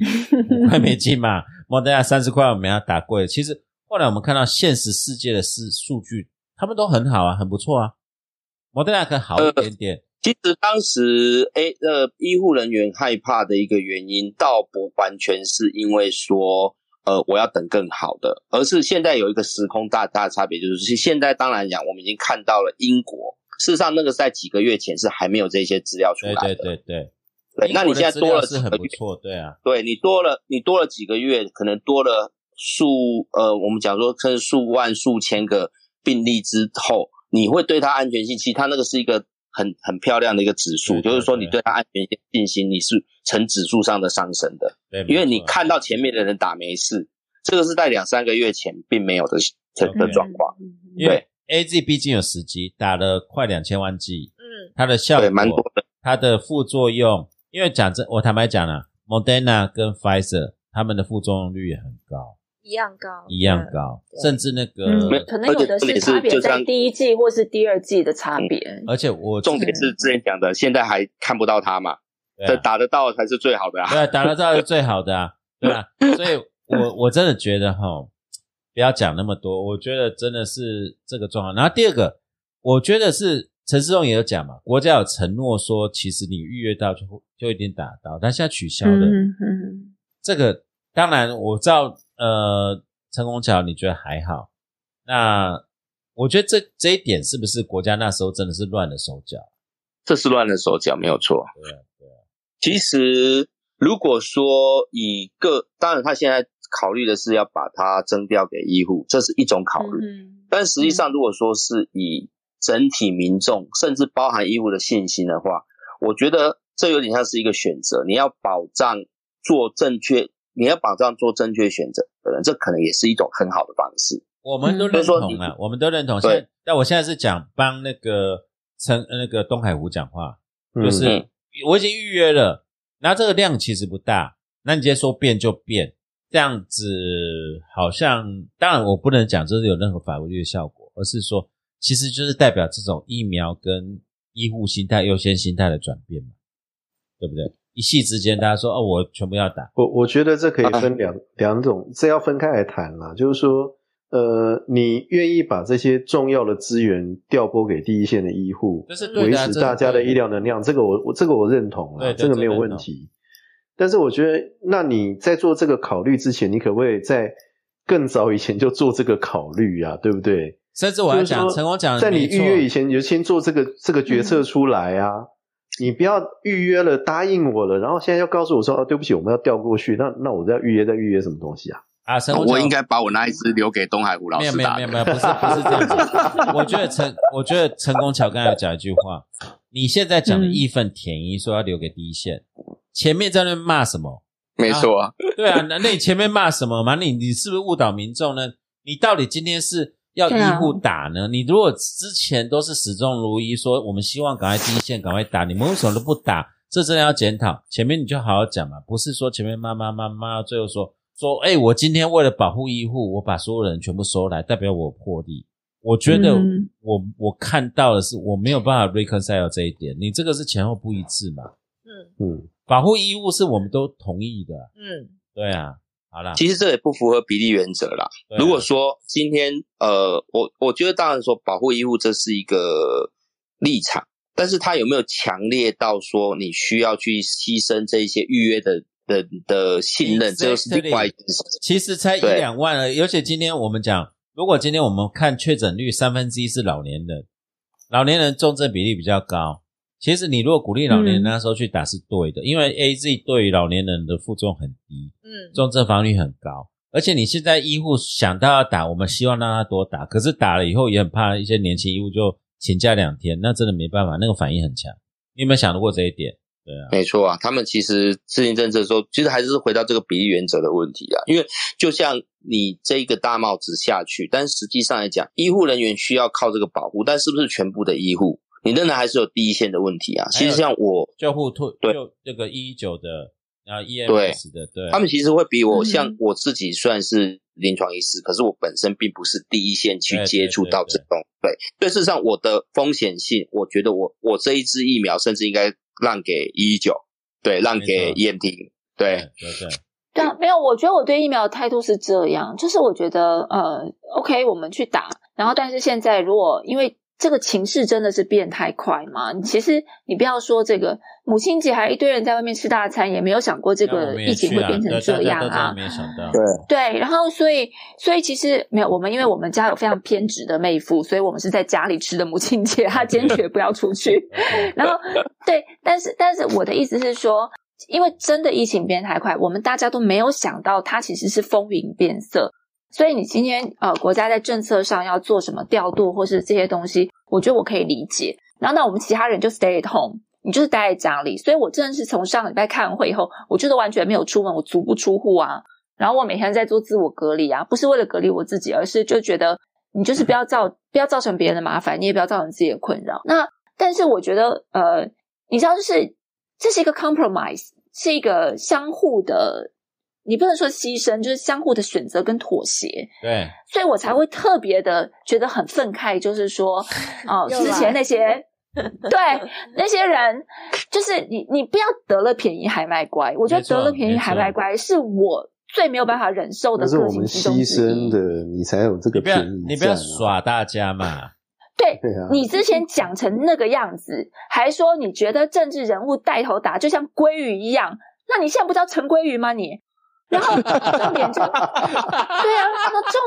五块美金嘛，莫德纳三十块，我们要打贵。其实后来我们看到现实世界的是数据，他们都很好啊，很不错啊。莫德纳可好一点点。其实当时 A 呃医护人员害怕的一个原因，倒不完全是因为说呃我要等更好的，而是现在有一个时空大大的差别，就是现在当然讲，我们已经看到了英国，事实上那个在几个月前是还没有这些资料出来的。对对对对。对，那你现在多了是很不错，对啊。对你多了，你多了几个月，可能多了数呃，我们讲说甚至数万、数千个病例之后，你会对它安全性，其实它那个是一个。很很漂亮的一个指数，就是说你对它安全性信心，你是呈指数上的上升的。对，因为你看到前面的人打没事，这个是在两三个月前并没有的的的状况。因为 A Z 毕竟有十剂，打了快两千万剂，嗯，它的效果蛮多的，它的副作用，因为讲真，我坦白讲了，Moderna 跟 Pfizer 他们的副作用率也很高。一样高，一样高，甚至那个可能有的是差别在第一季或是第二季的差别。而且我重点是之前讲的，现在还看不到它嘛？对，打得到才是最好的啊！对，打得到是最好的啊，对啊？所以我我真的觉得哈，不要讲那么多。我觉得真的是这个状况。然后第二个，我觉得是陈世忠也有讲嘛，国家有承诺说，其实你预约到就就一定打到，但现在取消了。这个当然我知道。呃，陈功桥，你觉得还好？那我觉得这这一点是不是国家那时候真的是乱了手脚？这是乱了手脚，没有错。对啊，对啊。其实如果说以个，当然他现在考虑的是要把它征调给医护，这是一种考虑。嗯。但实际上，如果说是以整体民众，甚至包含医护的信心的话，我觉得这有点像是一个选择。你要保障做正确。你要保障做正确选择的人，这可能也是一种很好的方式。我们都认同啊，我们都认同。对，但我现在是讲帮那个陈那个东海湖讲话，就是我已经预约了，那这个量其实不大，那你直接说变就变，这样子好像当然我不能讲这是有任何法律的效果，而是说其实就是代表这种疫苗跟医护心态优先心态的转变嘛，对不对？一夕之间，大家说哦，我全部要打。我我觉得这可以分两两种，这要分开来谈啦。就是说，呃，你愿意把这些重要的资源调拨给第一线的医护，维持大家的医疗能量，这个我我这个我认同了，这个没有问题。但是我觉得，那你在做这个考虑之前，你可不可以在更早以前就做这个考虑啊？对不对？甚至我要讲，陈光讲，在你预约以前，你就先做这个这个决策出来啊。你不要预约了，答应我了，然后现在又告诉我说：“哦，对不起，我们要调过去。”那那我要预约再预约什么东西啊？啊，我应该把我那一只留给东海湖老师没有没有没有，不是不是这样子。我觉得陈，我觉得陈功桥刚才讲一句话，你现在讲的义愤填膺，说要留给第一线，前面在那骂什么？没错啊，对啊，那那你前面骂什么嘛？你你是不是误导民众呢？你到底今天是？要医护打呢？你如果之前都是始终如一，说我们希望赶快第一线赶快打，你们为什么都不打？这真的要检讨。前面你就好好讲嘛，不是说前面骂骂骂骂，最后说说，哎，我今天为了保护医护，我把所有人全部收来，代表我破例。我觉得我我看到的是我没有办法 reconcile 这一点，你这个是前后不一致嘛？嗯嗯，保护医护是我们都同意的。嗯，对啊。好了，其实这也不符合比例原则啦。如果说今天，呃，我我觉得当然说保护医护这是一个立场，但是他有没有强烈到说你需要去牺牲这一些预约的的的信任，这是另外一件事。其实才一两万而已，而且今天我们讲，如果今天我们看确诊率三分之一是老年人，老年人重症比例比较高。其实你如果鼓励老年人那时候去打是对的，因为 A Z 对于老年人的副作用很低，嗯，重症防御率很高，而且你现在医护想到要打，我们希望让他多打，可是打了以后也很怕一些年轻医护就请假两天，那真的没办法，那个反应很强。你有没有想到过这一点？对啊，没错啊，他们其实制定政策的时候，其实还是回到这个比例原则的问题啊，因为就像你这一个大帽子下去，但实际上来讲，医护人员需要靠这个保护，但是不是全部的医护？你仍然还是有第一线的问题啊！其实像我救护退对这个一一九的，然后 EMS 的，对，他们其实会比我像我自己算是临床医师，可是我本身并不是第一线去接触到这种，对，对，事实上我的风险性，我觉得我我这一支疫苗甚至应该让给一一九，对，让给 EMT，对，对对，对啊，没有，我觉得我对疫苗的态度是这样，就是我觉得呃，OK，我们去打，然后但是现在如果因为这个情势真的是变太快吗，你其实你不要说这个母亲节还一堆人在外面吃大餐，也没有想过这个疫情会变成这样啊。没有想到，对对，然后所以所以其实没有我们，因为我们家有非常偏执的妹夫，所以我们是在家里吃的母亲节，他坚决不要出去。然后对，但是但是我的意思是说，因为真的疫情变太快，我们大家都没有想到它其实是风云变色。所以你今天呃国家在政策上要做什么调度或是这些东西，我觉得我可以理解。然后那我们其他人就 stay at home，你就是待在家里。所以我真的是从上礼拜开完会以后，我就是完全没有出门，我足不出户啊。然后我每天在做自我隔离啊，不是为了隔离我自己，而是就觉得你就是不要造不要造成别人的麻烦，你也不要造成自己的困扰。那但是我觉得呃，你知道，就是这是一个 compromise，是一个相互的，你不能说牺牲，就是相互的选择跟妥协。对，所以我才会特别的觉得很愤慨，就是说，哦、之前那些 对那些人，就是你，你不要得了便宜还卖乖。我觉得得了便宜还卖乖是我最没有办法忍受的个性那是我们牺牲一。的，你才有这个便宜、你不要。耍大家嘛，对对啊你之前讲成那个样子，还说你觉得政治人物带头打就像鲑鱼一样，那你现在不知道陈鲑鱼吗你？然后重点就对啊，那重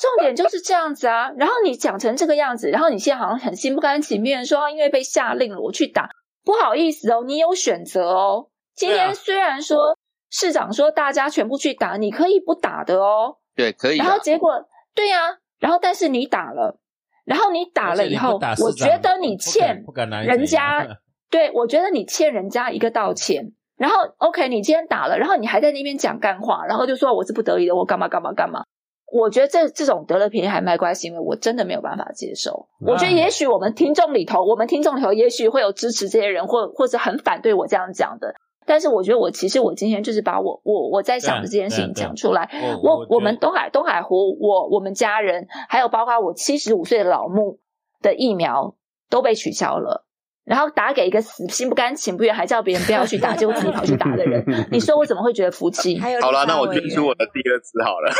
重点就是这样子啊。然后你讲成这个样子，然后你现在好像很心不甘情不愿说，啊因为被下令了，我去打。不好意思哦，你有选择哦。今天虽然说市长说大家全部去打，你可以不打的哦。对，可以的然后结果对呀、然后但是你打了，然后你打了以后，我觉得你欠人家，对我觉得你欠人家一个道歉。然后 OK，你今天打了，然后你还在那边讲干话，然后就说我是不得已的，我干嘛干嘛干嘛。我觉得这这种得了便宜还卖乖行为，我真的没有办法接受。我觉得也许我们听众里头，我们听众里头也许会有支持这些人，或或者很反对我这样讲的。但是我觉得我其实我今天就是把我我我在想的这件事情讲出来。我我我们东海东海湖，我我们家人，还有包括我七十五岁的老木的疫苗都被取消了，然后打给一个死心不甘情不愿，还叫别人不要去打，结果自己跑去打的人，你说我怎么会觉得服气？还有好了，那我捐出我的第二次好了。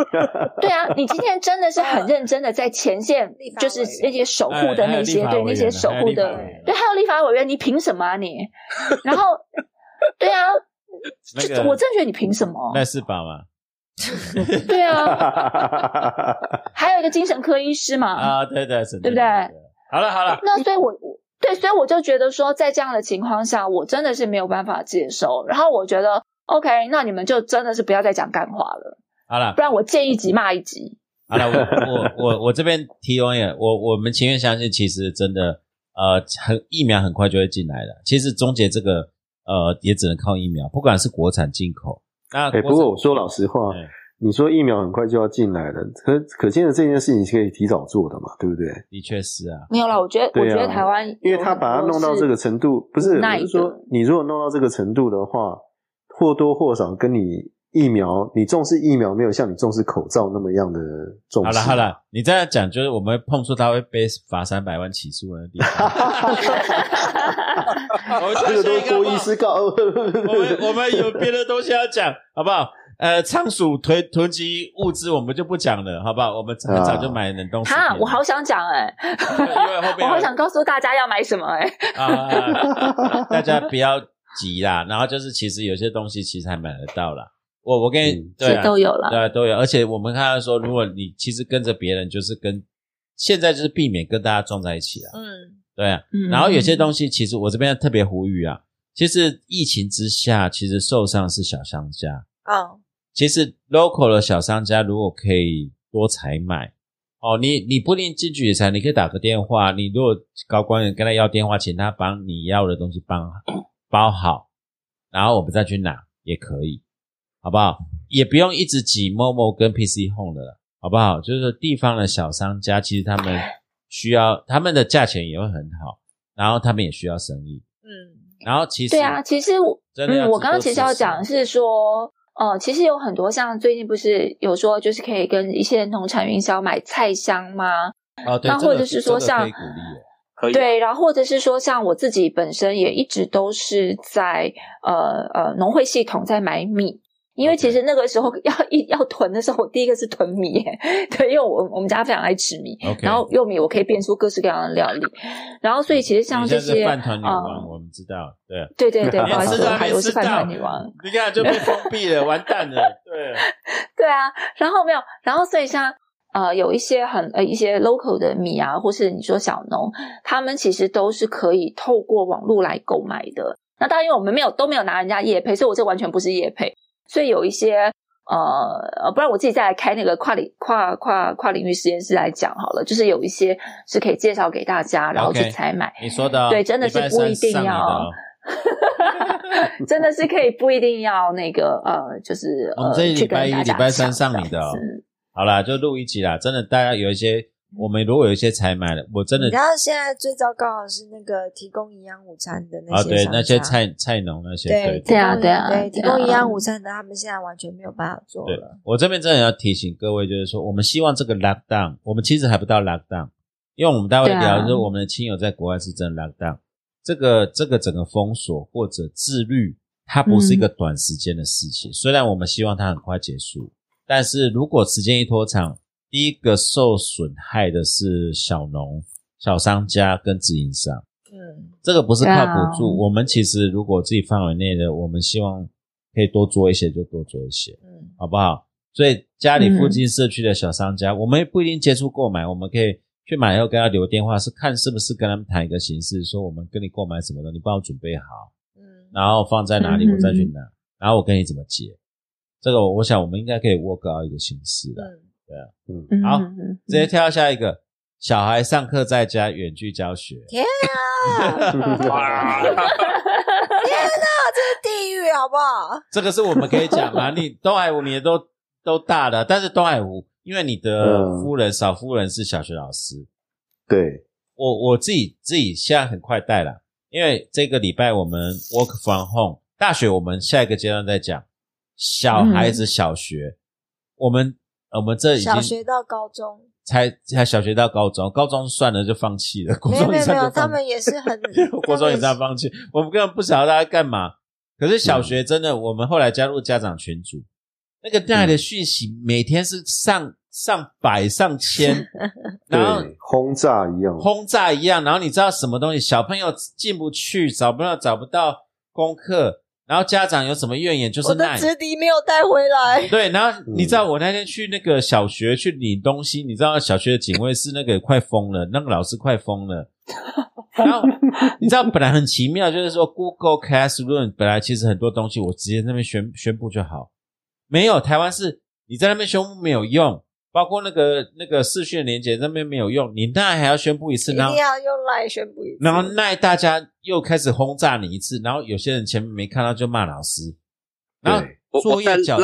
对啊，你今天真的是很认真的在前线就是那些守护的那些，对那些守护的对，还有立法委员，你凭什么啊你？然后，对啊，那个就我真的觉得你凭什么？那是吧嘛对啊，还有一个精神科医师嘛，啊，对对是，对不对？好了好了，那所以我，我对，所以我就觉得说，在这样的情况下，我真的是没有办法接受。然后我觉得，OK，那你们就真的是不要再讲干话了，好了不然我见一集骂一集。好了，我我我我这边提完也，我我们情愿相信，其实真的呃，很疫苗很快就会进来了。其实终结这个呃，也只能靠疫苗，不管是国产进口。那哎、国产不过我说老实话，哎你说疫苗很快就要进来了，可可见的这件事情是可以提早做的嘛，对不对？的确是啊，没有啦，我觉得，啊我觉得台湾，因为他把它弄到这个程度，不是，我是说，你如果弄到这个程度的话，或多或少跟你疫苗，你重视疫苗没有像你重视口罩那么样的重视。好了好了，你这样讲就是我们会碰触他会被罚三百万起诉的地方。我们这个都是多医师告。我们我们有别的东西要讲，好不好？呃，仓鼠囤囤积物资我们就不讲了，好不好？我们很早就买冷冻食品了。哈，我好想讲哎、因为后面我好想告诉大家要买什么哎、啊，大家不要急啦。然后就是，其实有些东西其实还买得到啦。我我跟你、嗯对啊都有了对啊都有，而且我们看到说，如果你其实跟着别人，就是跟现在就是避免跟大家撞在一起了。嗯，对啊，嗯然后有些东西，其实我这边特别呼吁啊，其实疫情之下，其实受伤是小商家。哦，其实 local 的小商家如果可以多采买，哦，你你不一定进去也采，你可以打个电话，你如果高官员跟他要电话，请他帮你要的东西帮包好，然后我们再去拿也可以，好不好？也不用一直挤 Momo 跟 PC Home 的了，好不好？就是说地方的小商家，其实他们需要他们的价钱也会很好，然后他们也需要生意，嗯，然后其实对啊，其实我真的要知刚刚其实要讲的是说，呃，其实有很多像最近不是有说，就是可以跟一些农产云销买菜箱吗？啊，对，那或者是说这个像可以鼓励耶可以。对，然后或者是说，像我自己本身也一直都是在呃呃农会系统在买米。因为其实那个时候要 一要囤的时候，我第一个是囤米，对，因为我我们家非常爱吃米，然后用米我可以变出各式各样的料理，然后所以其实像这些饭团女王，我们知道，对，对对对，不好意思，还我是饭团女王，你看就被封闭了，完蛋了，对，对啊，然后没有，然后所以像呃有一些很呃一些 local 的米啊，或是你说小农，他们其实都是可以透过网络来购买的。那当然，因为我们没有都没有拿人家叶配，所以我这完全不是叶配。所以有一些呃，不然我自己再来开那个跨领跨跨跨领域实验室来讲好了，就是有一些是可以介绍给大家，然后去采买。你说的对，真的是不一定要，真的是可以不一定要那个呃，就是我们这礼拜一、礼拜三上你的，好啦，就录一集啦。真的，大家有一些。我们如果有一些采买的，我真的。然后现在最糟糕的是那个提供营养午餐的那些啊，对那些菜菜农那些，对对啊对啊，对提供营养午餐的，他们现在完全没有办法做了。我这边真的要提醒各位，就是说，我们希望这个 lockdown，我们其实还不到 lockdown，因为我们待会聊，就是我们的亲友在国外是真的 lockdown，这个这个整个封锁或者自律，它不是一个短时间的事情。虽然我们希望它很快结束，但是如果时间一拖长，第一个受损害的是小农、小商家跟自营商。嗯，这个不是靠补助。我们其实如果自己范围内的，我们希望可以多做一些就多做一些，嗯，好不好？所以家里附近社区的小商家，我们不一定接触购买，我们可以去买以后跟他留电话，是看是不是跟他们谈一个形式，说我们跟你购买什么的，你帮我准备好，嗯，然后放在哪里，我再去拿，然后我跟你怎么结。这个我想我们应该可以 work out 一个形式的。对啊，嗯，好，直接跳下一个，小孩上课在家远距教学。天啊！天哪，这是地狱，好不好？这个是我们可以讲啊，你东海湖你都都大了，但是东海湖，因为你的夫人少夫人是小学老师，对我我自己自己现在很快带了，因为这个礼拜我们 work from home，大学我们下一个阶段再讲，小孩子小学我们。我们这已经小学到高中，才才小学到高中，高中算了就放弃了。没有没有，他们也是很，国中也在放弃。我们根本不晓得他在干嘛。可是小学真的，我们后来加入家长群组，那个带来的讯息每天是上上百上千，然后轰炸一样，轰炸一样。然后你知道什么东西？小朋友进不去，找不到找不到功课。然后家长有什么怨言？就是我的纸笛没有带回来。对，然后你知道我那天去那个小学去领东西，你知道小学的警卫室那个快疯了，那个老师快疯了。然后你知道本来很奇妙，就是说 Google Classroom 本来其实很多东西我直接那边宣宣布就好，没有台湾是你在那边宣布没有用。包括那个那个视讯连接那边没有用，你那还要宣布一次，一定要用赖宣布一次，然后赖大家又开始轰炸你一次，然后有些人前面没看到就骂老师，然后作业角。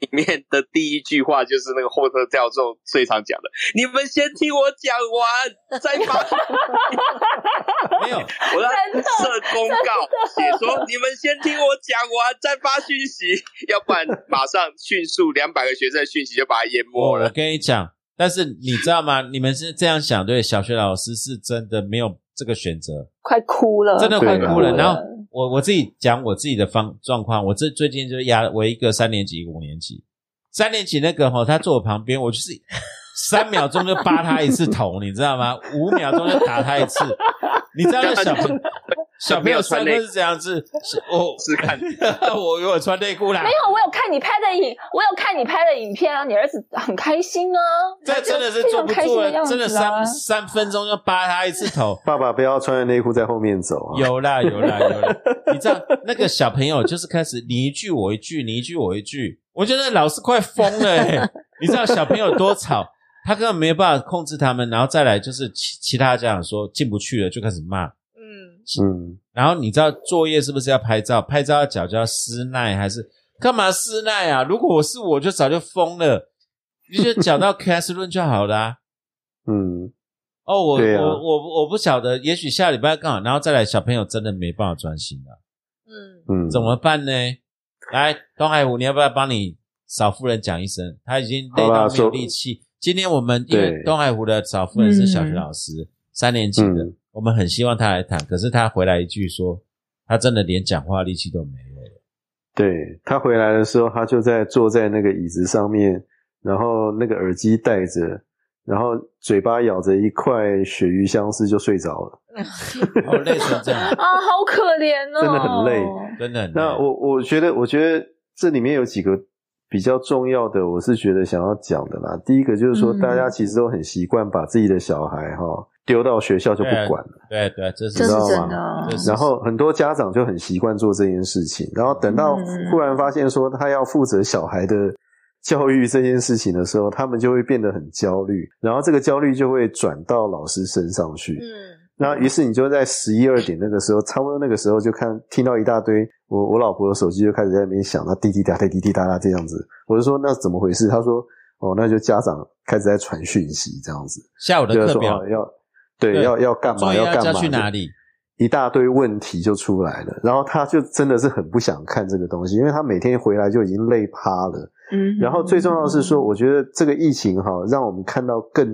里面的第一句话就是那个货车教授最常讲的：“你们先听我讲完，再发。”没有，我在设公告写说：“你们先听我讲完，再发讯息，要不然马上迅速两百个学生的讯息就把它淹没了。”我跟你讲，但是你知道吗？你们是这样想对？小学老师是真的没有这个选择，快哭了，真的快哭了。然后。我我自己讲我自己的方状况，我这最近就压我一个三年级五年级，三年级那个哈，他坐我旁边，我就是 三秒钟就扒他一次头，你知道吗？五秒钟就打他一次，你知道那小朋小朋友穿的是这样子，是哦是看 我有穿内裤啦。没有，我有看你拍的影，我有看你拍的影片啊，你儿子很开心啊。这真的是坐不住了，真的三三分钟就扒他一次头。爸爸不要穿着内裤在后面走。啊有啦 有啦有啦，你知道那个小朋友就是开始你一句我一句，你一句我一句，我觉得老师快疯了。你知道小朋友多吵，他根本没有办法控制他们，然后再来就是其其他家长说进不去了，就开始骂。嗯，然后你知道作业是不是要拍照？拍照要脚就要撕耐，还是干嘛撕耐啊？如果我是我就早就疯了，你就脚到 Classroom 就好了。嗯，哦，我我我我不晓得，也许下礼拜刚好，然后再来小朋友真的没办法专心了。嗯嗯，怎么办呢？来，东海虎，你要不要帮你少夫人讲一声？他已经累到没有力气。今天我们因为东海湖的少夫人是小学老师，三年级的。我们很希望他来谈，可是他回来一句说，他真的连讲话力气都没有了。对他回来的时候，他就在坐在那个椅子上面，然后那个耳机戴着，然后嘴巴咬着一块鳕鱼香丝就睡着了。好累成这样，啊，好可怜哦，真的很累真的很累。那我我觉得，我觉得这里面有几个比较重要的，我是觉得想要讲的啦。第一个就是说，嗯大家其实都很习惯把自己的小孩哈丢到学校就不管了。对对，这是真吗的这。是然后很多家长就很习惯做这件事情，然后等到嗯忽然发现说他要负责小孩的教育这件事情的时候，他们就会变得很焦虑，然后这个焦虑就会转到老师身上去。嗯，那于是你就在十一二点那个时候，差不多那个时候就看听到一大堆，我我老婆的手机就开始在那边响，那滴滴答答滴滴答答这样子，我就说那怎么回事？他说哦，那就家长开始在传讯息这样子，下午的就是说课表哦要对对要要干嘛要干嘛去哪里？一大堆问题就出来了，然后他就真的是很不想看这个东西，因为他每天回来就已经累趴了。嗯然后最重要的是说，我觉得这个疫情哈，让我们看到更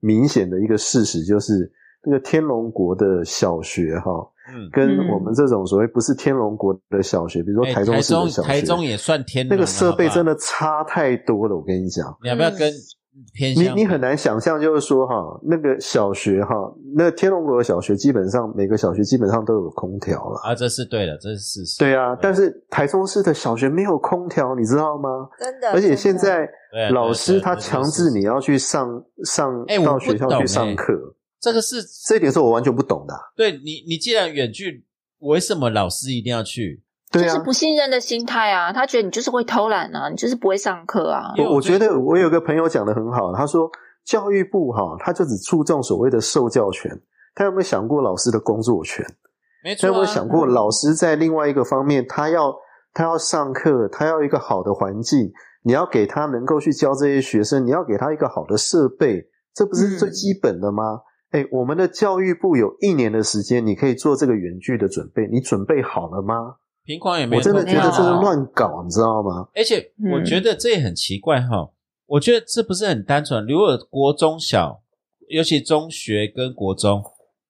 明显的一个事实，就是那个天龙国的小学哈，嗯，跟嗯我们这种所谓不是天龙国的小学，比如说哎台中市的小学，台中也算天那个设备真的差太多了。我跟你讲，你要不要跟偏向？你你很难想象，就是说哈，那个小学哈，那个天龙国的小学基本上每个小学基本上都有空调了。啊，这是对的，这是事实。对啊，但是台中市的小学没有空调，你知道吗？真的，而且现在老师他强制你要去上上哎我不到学校懂去上哎课，这个是这一点是我完全不懂的啊。对你，你既然远距，为什么老师一定要去？对啊，就是不信任的心态啊，他觉得你就是会偷懒啊，你就是不会上课啊。我我我觉得我有个朋友讲的很好，他说教育部哈，他就只注重所谓的受教权，他有没有想过老师的工作权？没错、啊，他有没有想过老师在另外一个方面，他要他要上课，他要一个好的环境，你要给他能够去教这些学生，你要给他一个好的设备，这不是最基本的吗？哎、我们的教育部有一年的时间，你可以做这个远距的准备，你准备好了吗？平框也没有我真的觉得这是啊乱搞，你知道吗？而且我嗯觉得这也很奇怪哈，我觉得这不是很单纯。如果国中小，尤其中学跟国中，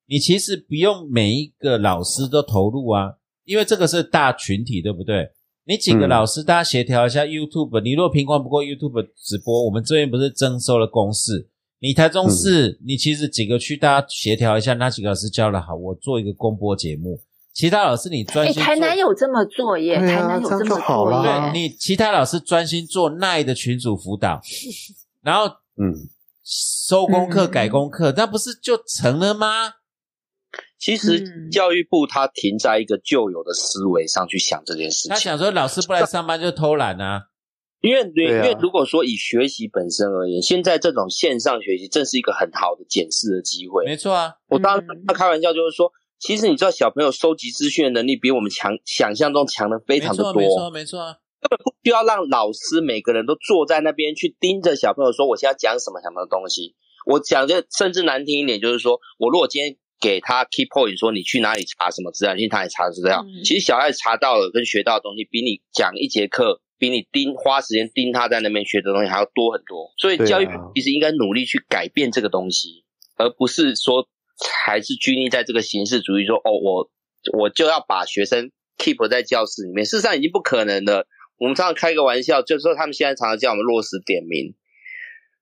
你其实不用每一个老师都投入啊，因为这个是大群体，对不对？你几个嗯老师大家协调一下 YouTube，你如果平框不过 YouTube 直播，我们这边不是征收了公式？你台中市，你其实几个区大家协调一下，哪几个老师教的好，我做一个公播节目。其他老师你专哎，心做。台南有这么做耶，台南有这样么就好啦做耶。对你其他老师专心做耐的群组辅导，然后嗯，收功课、嗯改功课，那不是就成了吗？其实嗯教育部他停在一个旧有的思维上去想这件事情，他想说老师不来上班就偷懒啊，因为因对啊为如果说以学习本身而言，现在这种线上学习正是一个很好的检视的机会。没错啊，我当然嗯他开玩笑，就是说，其实你知道小朋友收集资讯的能力比我们强，想象中强的非，常的多，没错，没错啊，根本不需要让老师每个人都坐在那边去盯着小朋友说我现在讲什么什么东西。我讲的甚至难听一点，就是说我如果今天给他 key point 说你去哪里查什么资料，你去哪里查资料，嗯其实小孩子查到了跟学到的东西，比你讲一节课，比你盯花时间盯他在那边学的东西还要多很多。所以教育其实应该努力去改变这个东西，而不是说还是拘泥在这个形式主义说哦，我我就要把学生 keep 在教室里面，事实上已经不可能了。我们常常开个玩笑，就是说他们现在常常叫我们落实点名。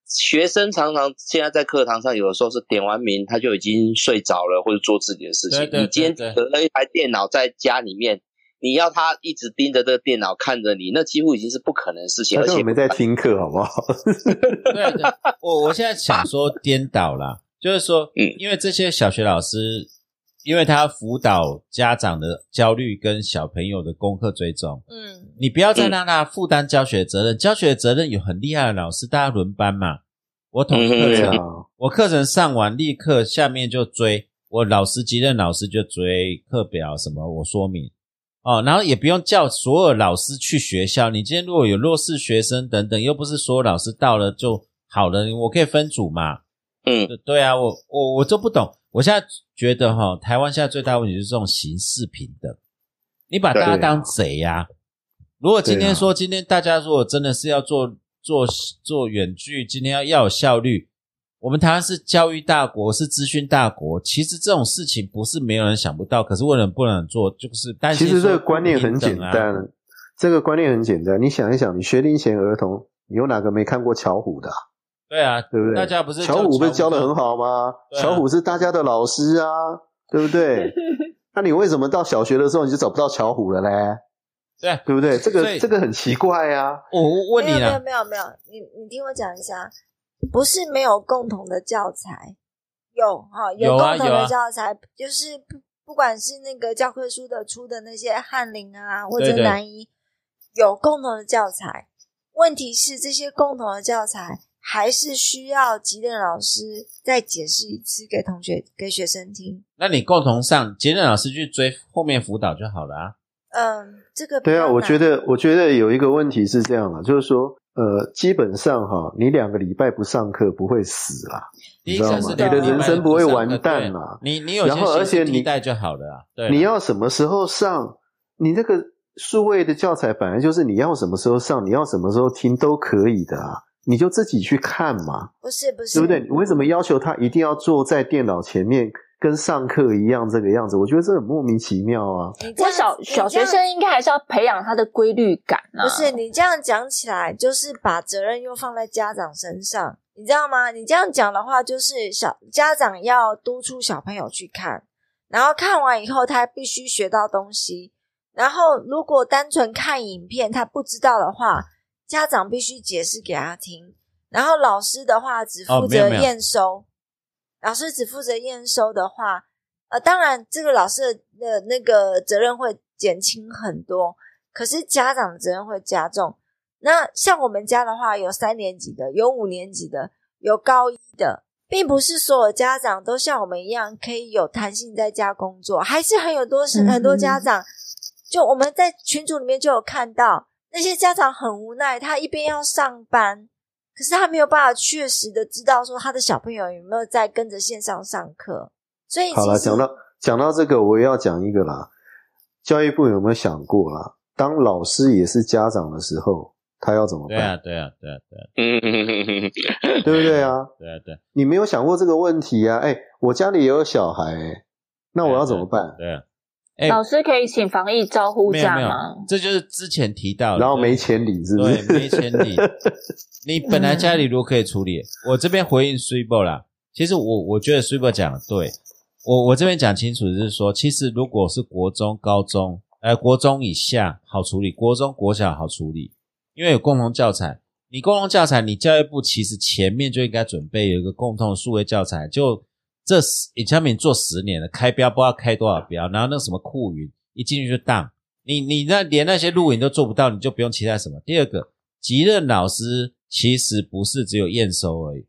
学生常常现在在课堂上，有的时候是点完名他就已经睡着了，或者做自己的事情。对对你今天对得了一台电脑在家里面，你要他一直盯着这个电脑看着你，那几乎已经是不可能的事情。而且他根本没在听课，好不好？对对，我我现在想说颠倒啦，就是说，嗯因为这些小学老师，因为他要辅导家长的焦虑跟小朋友的功课追踪，嗯你不要再让他负担教学责任，教学责任有很厉害的老师，大家轮班嘛。我统课嗯程，我课程上完立刻下面就追，我老师级任老师就追课表什么，我说明哦，然后也不用叫所有老师去学校。你今天如果有弱势学生等等，又不是所有老师到了就好了，我可以分组嘛。嗯，对对啊，我我我就不懂。我现在觉得哈，台湾现在最大问题就是这种形式平等，你把大家当贼呀、如果今天说，今天大家如果真的是要做做做远距，今天要要有效率，我们台湾是教育大国，是资讯大国。其实这种事情不是没有人想不到，可是为什么不能做？就是担心。其实这个观念很简单，这个观念很简单。你想一想，你学龄前儿童，你有哪个没看过巧虎的？对啊，对不对？大家不是巧虎不是教的很好吗？巧虎是大家的老师啊，对不对？那你为什么到小学的时候你就找不到巧虎了嘞？对，对不对？这个这个很奇怪啊。我问你了，没有没有没有，你你听我讲一下。不是没有共同的教材，有哈有共同的教材，就是不不管是那个教科书的出的那些翰林啊或者南一，有共同的教材。问题是这些共同的教材还是需要吉任老师再解释一次给同学给学生听。那你共同上吉任老师去追后面辅导就好了啊。嗯，这个对啊，我觉得我觉得有一个问题是这样啊，就是说。呃，基本上哈，你两个礼拜不上课不会死啦，你知道吗？你的人生不会完蛋啦。你你有然后而且你带就好了啊。对，你要什么时候上？你那个数位的教材本来就是你要什么时候上，你要什么时候听都可以的啊，你就自己去看嘛。不是不是，对不对？你为什么要求他一定要坐在电脑前面？跟上课一样这个样子，我觉得这很莫名其妙啊！我小小学生应该还是要培养他的规律感啊。不是你这样讲起来，就是把责任又放在家长身上，你知道吗？你这样讲的话，就是小家长要督促小朋友去看，然后看完以后他必须学到东西。然后如果单纯看影片他不知道的话，家长必须解释给他听。然后老师的话只负责验收。老师只负责验收的话，呃，当然这个老师的那个责任会减轻很多，可是家长的责任会加重。那像我们家的话，有三年级的，有五年级的，有高一的，并不是所有家长都像我们一样可以有弹性在家工作，还是很有多是很多家长，就我们在群组里面就有看到那些家长很无奈，他一边要上班。可是他没有办法确实的知道说他的小朋友有没有在跟着线上上课，所以好了，讲到讲到这个，我也要讲一个啦。教育部有没有想过啦？当老师也是家长的时候，他要怎么办？对啊，对啊，对啊，对啊，嗯，对不对啊？对啊，对。你没有想过这个问题啊？哎，我家里也有小孩，那我要怎么办？对啊。老师可以请防疫招呼假吗？这就是之前提到，然后没钱理是不是？对，没钱理。你本来家里如果可以处理，我这边回应 Super 啦。其实我我觉得 Super 讲的对，我我这边讲清楚就是说，其实如果是国中、高中，呃，国中以下好处理，国中、国小好处理，因为有共同教材。你共同教材，你教育部其实前面就应该准备有一个共同的数位教材，就。这十李昌明做十年了，开标不知道开多少标，然后那什么酷云一进去就当，你你那连那些录影都做不到，你就不用期待什么。第二个，吉任老师其实不是只有验收而已，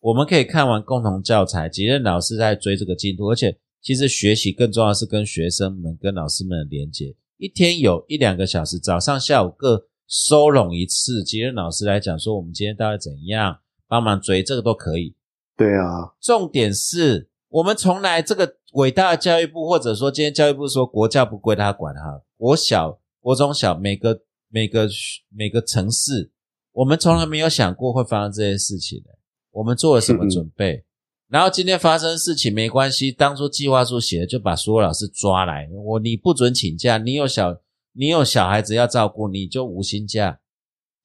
我们可以看完共同教材，吉任老师在追这个进度，而且其实学习更重要是跟学生们、跟老师们的连接，一天有一两个小时，早上下午各收拢一次，吉任老师来讲说我们今天大概怎样，帮忙追这个都可以。对啊，重点是我们从来这个伟大的教育部，或者说今天教育部说国教不归他管哈，国小、国中小每个每个每个城市，我们从来没有想过会发生这些事情的。我们做了什么准备？然后今天发生事情没关系，当初计划书写的就把所有老师抓来，我你不准请假，你有小你有小孩子要照顾，你就无薪假。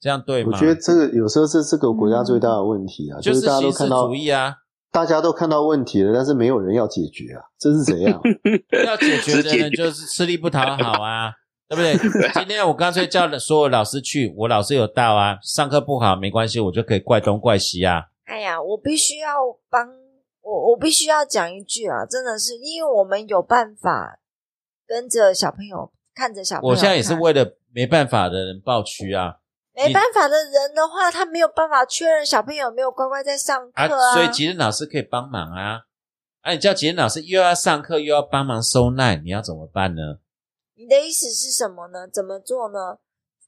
这样对吗？我觉得这个有时候是这个国家最大的问题啊，就是大家都看到主义啊，大家都看到问题了，但是没有人要解决啊，这是怎样？要解决的人就是吃力不讨好啊，对不对？今天我干脆叫了所有老师去，我老师有到啊，上课不好没关系，我就可以怪东怪西啊。哎呀，我必须要帮我，我必须要讲一句啊，真的是因为我们有办法跟着小朋友看着小朋友，我现在也是为了没办法的人抱屈啊。没办法的人的话，他没有办法确认小朋友有没有乖乖在上课啊。所以吉任老师可以帮忙啊。啊，你叫吉任老师又要上课又要帮忙收纳，你要怎么办呢？你的意思是什么呢？怎么做呢？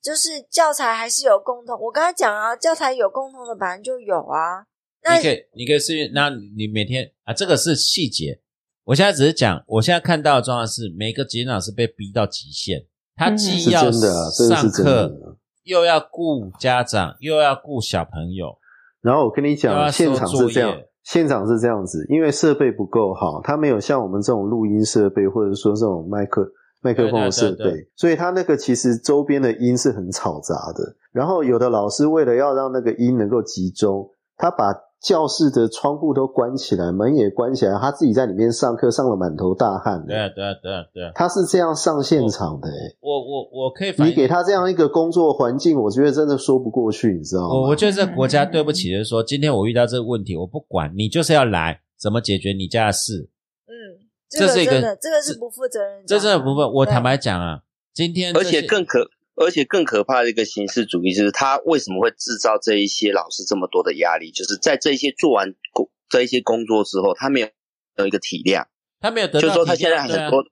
就是教材还是有共同。我刚才讲啊，教材有共同的，本来就有啊。你可以，你可以试。那你每天啊，这个是细节。我现在只是讲，我现在看到的状况是，每个吉任老师被逼到极限，他既要上课。又要顾家长，又要顾小朋友，然后我跟你讲，现场是这样，现场是这样子，因为设备不够好，它没有像我们这种录音设备，或者说这种麦克麦克风的设对对备，所以它那个其实周边的音是很嘈杂的。然后有的老师为了要让那个音能够集中，他把教室的窗户都关起来，门也关起来，他自己在里面上课，上了满头大汗。对啊，对啊，对啊，对啊。他是这样上现场的、欸，我我我可以反你给他这样一个工作环境，我觉得真的说不过去，你知道吗？我我觉得这国家对不起，就是说今天我遇到这个问题，我不管你就是要来，怎么解决你家的事，嗯，这是一个真的，这个是不负责任的这真的不负。我坦白讲啊，今天而且更可，而且更可怕的一个形式主义，就是他为什么会制造这一些老师这么多的压力？就是在这一些做完工这一些工作之后，他没有有一个体谅，他没有得到，就是说他现在很多、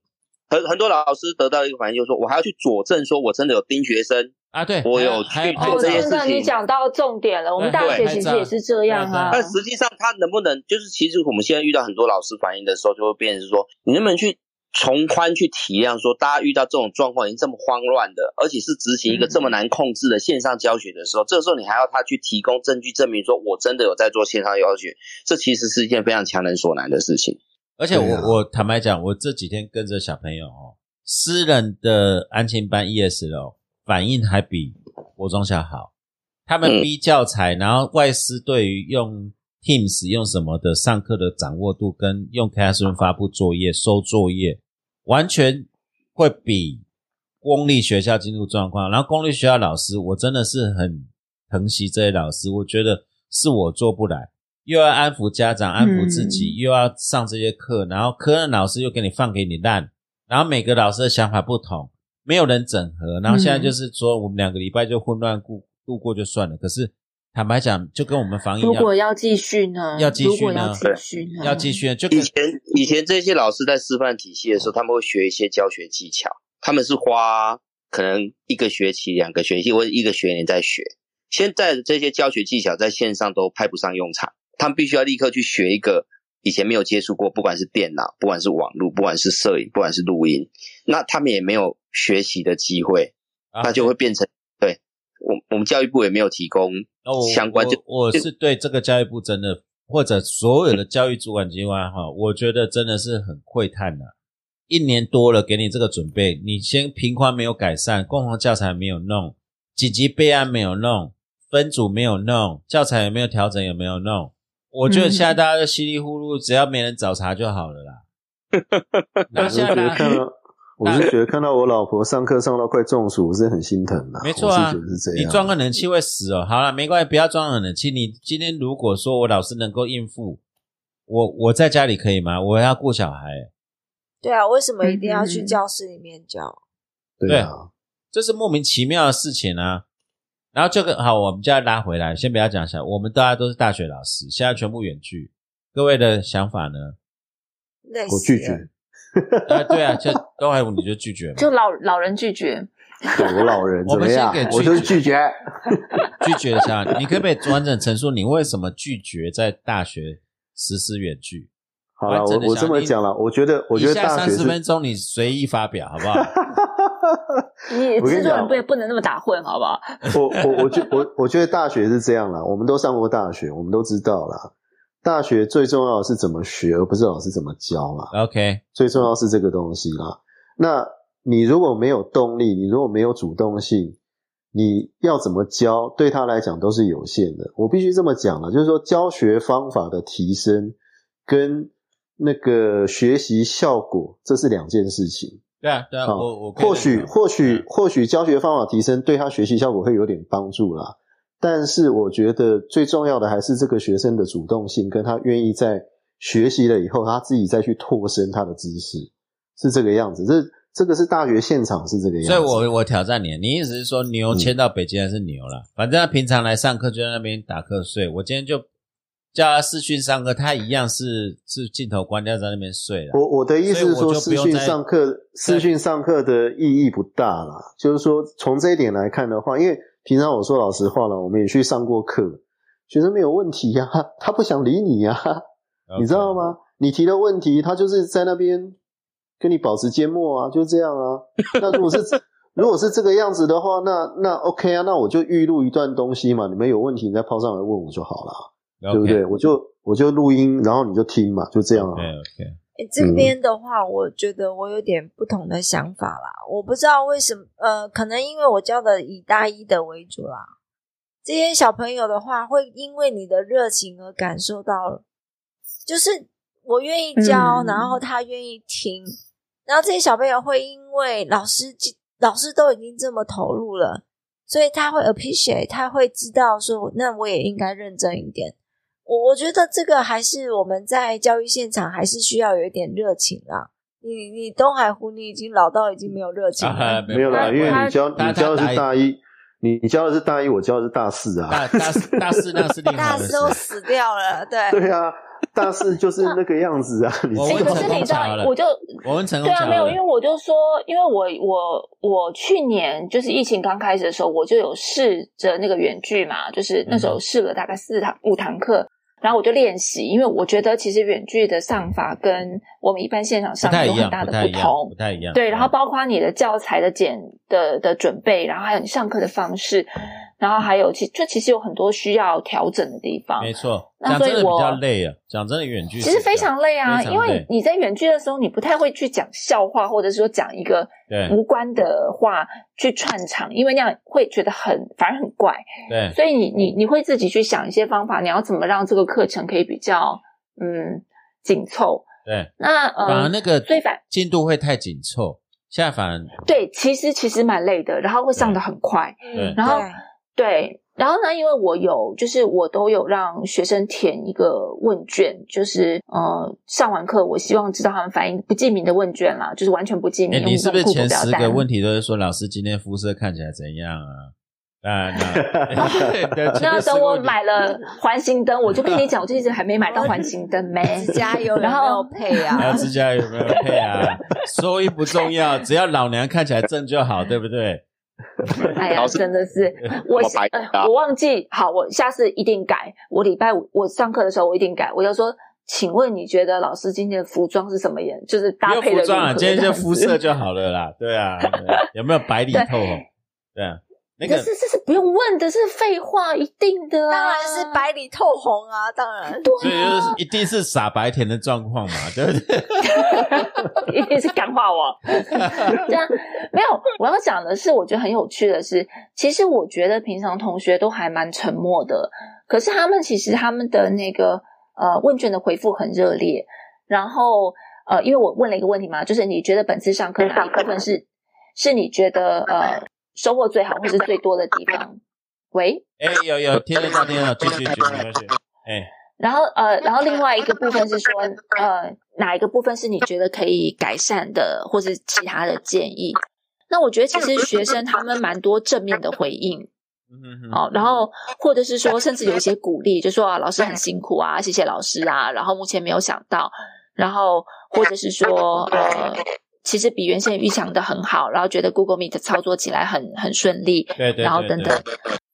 很很多老师得到一个反应，就是说我还要去佐证说我真的有盯学生，啊，对，我有去做这些事情你讲到重点了。我们大学其实也是这样啊。但实际上他能不能，就是其实我们现在遇到很多老师反映的时候，就会变成是说，你能不能去从宽去体谅，说大家遇到这种状况已经这么慌乱的，而且是执行一个这么难控制的线上教学的时候，这个时候你还要他去提供证据证明说我真的有在做线上教学，这其实是一件非常强人所难的事情。而且我、啊我坦白讲，我这几天跟着小朋友哦，私人的安亲班 ESL 反应还比国中小好。他们嗯逼教材，然后外师对于用 Teams 用什么的上课的掌握度，跟用 Classroom 发布作业、收作业，完全会比公立学校进入状况。然后公立学校老师，我真的是很疼惜这些老师，我觉得是我做不来。又要安抚家长，安抚自己，又要上这些课，然后科任老师又给你放给你烂，然后每个老师的想法不同，没有人整合，然后现在就是说我们两个礼拜就混乱过度过就算了。可是坦白讲，就跟我们防疫一如，果要继续呢？要继续呢如果要继续呢？要继续，就以前以前这些老师在师范体系的时候，他们会学一些教学技巧，他们是花可能一个学期、两个学期或者一个学年在学。现在的这些教学技巧在线上都派不上用场，他们必须要立刻去学一个以前没有接触过，不管是电脑，不管是网络，不管是摄影，不管是录音，那他们也没有学习的机会，啊那就会变成对我我们教育部也没有提供哦相关就我我是对这个教育部真的或者所有的教育主管机关哈，我觉得真的是很窥探的、一年多了给你这个准备，你先平宽没有改善，共同教材没有弄，紧急备案没有弄，分组没有弄，教材有没有调整有没有弄？我觉得现在大家都稀里糊涂，只要没人找茬就好了啦。然我是我是觉得看到我老婆上课上到快中暑，我是很心疼的。没错啊。你装个冷气会死哦。好了，没关系，不要装个冷气。你今天如果说我老师能够应付，我我在家里可以吗？我要顾小孩，对啊，为什么一定要去嗯教室里面教？对啊，这是莫名其妙的事情啊。然后这个好，我们就要拉回来，先不要讲小，我们大家都是大学老师，现在全部远距，各位的想法呢？我拒了绝。啊，对啊，就都还你就拒绝嘛，就老老人拒绝，对我老人怎么样我就是拒绝。拒绝一下。你可不可以完整陈述你为什么拒绝在大学实施远距？好了，我我这么想讲了，我觉得，我觉得大学三，十分钟你随意发表，好不好？你我跟你讲制作人不也不能那么打混，好不好？我我我觉我我觉得大学是这样啦，我们都上过大学，我们都知道啦。大学最重要的是怎么学，而不是老师怎么教嘛。OK，最重要是这个东西啦。那你如果没有动力，你如果没有主动性，你要怎么教，对他来讲都是有限的。我必须这么讲了，就是说教学方法的提升跟那个学习效果，这是两件事情。对啊，对啊，我我或许或许嗯或许教学方法提升对他学习效果会有点帮助啦，但是我觉得最重要的还是这个学生的主动性，跟他愿意在学习了以后，他自己再去拓深他的知识，是这个样子。这这个是大学现场是这个样子。所以我我挑战你，你意思是说牛迁到北京还是牛了？反正他平常来上课就在那边打瞌睡，我今天就叫他视讯上课，他一样是是镜头关掉在那边睡了。我我的意思是说，视讯上课视讯上课的意义不大啦。就是说，从这一点来看的话，因为平常我说老实话了，我们也去上过课，学生没有问题呀、他不想理你呀、你知道吗？你提的问题，他就是在那边跟你保持缄默啊，就这样啊。那如果是如果是这个样子的话，那那 OK 啊，那我就预录一段东西嘛，你们有问题你再抛上来问我就好了。对不对？我就我就录音，然后你就听嘛，就这样啊。OK 诶这边的话，我觉得我有点不同的想法啦。我不知道为什么，呃，可能因为我教的以大一的为主啦。这些小朋友的话，会因为你的热情而感受到，就是我愿意教，嗯然后他愿意听，然后这些小朋友会因为老师老师都已经这么投入了，所以他会 appreciate，他会知道说，那我也应该认真一点。我我觉得这个还是我们在教育现场还是需要有一点热情啦。你你东海湖，你已经老到已经没有热情了。啊没有啦，因为你教你教的是大一，你你教的是大一，我教的是大四啊。大大四大四那是 另大外的师都。死掉了，对。对啊，大四就是那个样子啊。你哎，我问可知道吗是你知道成功桥了，我就我问成功对啊，没有，因为我就说，因为我我我去年就是疫情刚开始的时候，我就有试着那个远距嘛，就是那时候试了大概四堂五堂课，然后我就练习，因为我觉得其实远距的上法跟我们一般现场上有很大的不太一样，同不。太一样。对，然后包括你的教材的简的的准备，然后还有你上课的方式，然后还有其就其实有很多需要调整的地方。没错，那讲真的比所以我较累啊，讲真的远距其实非常累啊，累因为你在远距的时候，你不太会去讲笑话，或者说讲一个无关的话去串场，因为那样会觉得很反而很怪，对所以你你你会自己去想一些方法，你要怎么让这个课程可以比较嗯紧凑。对，那呃，反而那个最反进度会太紧凑，现在反而对，其实其实蛮累的，然后会上的很快，对然后对对，然后呢，因为我有，就是我都有让学生填一个问卷，就是呃，上完课我希望知道他们反应，不记名的问卷啦，就是完全不记名。哎，你是不是前十个问题都是说老师今天肤色看起来怎样啊？啊，那等我买了环形灯，我就跟你讲，我这一直还没买到环形灯没。指甲油有没然后有配啊？还有指甲有没有配啊？收益不重要，只要老娘看起来正就好，对不对？哎呀，真的是我我白呃我忘记，好，我下次一定改。我礼拜五我上课的时候我一定改，我就说，请问你觉得老师今天的服装是什么颜？就是搭配的服装啊，今天就肤色就好了啦。对啊，对有没有白里透红？对啊，那个可是这是不用问的，是废话，一定的啊，当然是白里透红啊，当然。所以就是一定是傻白甜的状况嘛，对不对？一定是感化我。这样没有，我要讲的是，我觉得很有趣的是，其实我觉得平常同学都还蛮沉默的，可是他们其实他们的那个呃问卷的回复很热烈，然后呃，因为我问了一个问题嘛，就是你觉得本次上课哪一部分是是你觉得呃收获最好或是最多的地方？喂，哎，有有听得到，听得到，继续继续，没关系。哎，然后呃，然后另外一个部分是说，呃，哪一个部分是你觉得可以改善的，或是其他的建议？那我觉得其实学生他们蛮多正面的回应嗯哼哦，然后或者是说，甚至有一些鼓励，就说啊，老师很辛苦啊，谢谢老师啊，然后目前没有想到，然后或者是说呃。其实比原先预想的很好，然后觉得 Google Meet 操作起来很很顺利，对对，然后等等，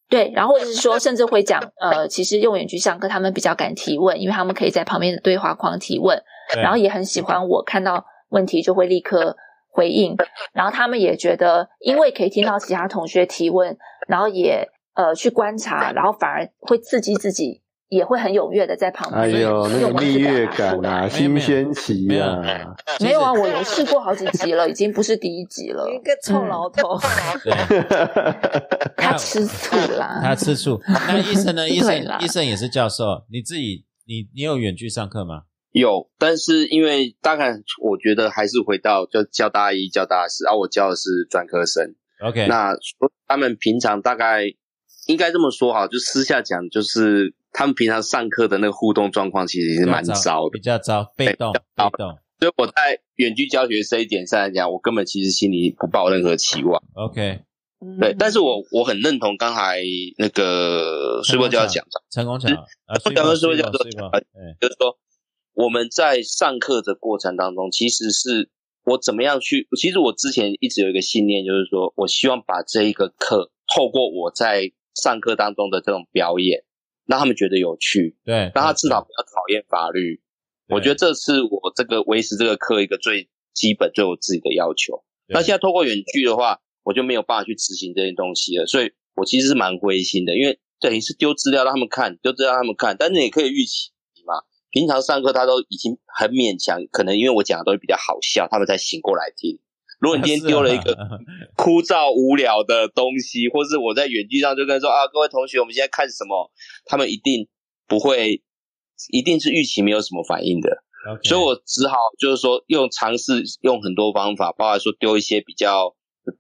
对，然后或者是说，甚至会讲，呃，其实用远距上课，他们比较敢提问，因为他们可以在旁边的对话框提问，然后也很喜欢我看到问题就会立刻回应，然后他们也觉得，因为可以听到其他同学提问，然后也呃去观察，然后反而会刺激自己，也会很踊跃的在旁边，哎呦，那个蜜月感啊，新鲜期没有啊，没有啊，我有试过好几集了，已经不是第一集了。一个臭老头，对，他吃醋啦，他吃醋。那医生呢？医生医生也是教授，你自己你你有远距上课吗？有，但是因为大概我觉得还是回到就教大一、教大四，而、啊、我教的是专科生。OK，那他们平常大概应该这么说哈，就私下讲，就是他们平常上课的那个互动状况其实是蛮糟的比。较糟，被动被动。所以我在远距教学这一点上来讲，我根本其实心里不抱任何期望。OK，嗯对，但是我我很认同刚才那个水波教讲的，成功桥啊，我讲的是水叫做波水波哎，就是说我们在上课的过程当中，其实是我怎么样去，其实我之前一直有一个信念，就是说我希望把这一个课透过我在上课当中的这种表演，让他们觉得有趣，对，让他至少不要讨厌法律。我觉得这是我这个维持这个课一个最基本、最我自己的要求。那现在透过远距的话，我就没有办法去执行这些东西了，所以我其实是蛮灰心的，因为等于是丢资料让他们看，丢资料让他们看，但是也可以预期嘛。平常上课他都已经很勉强，可能因为我讲的都比较好笑，他们才醒过来听。如果你今天丢了一个 枯燥无聊的东西，或是我在远距上就跟说啊，各位同学，我们现在看什么？他们一定不会，一定是预期没有什么反应的。所以我只好就是说用尝试用很多方法，包括说丢一些比较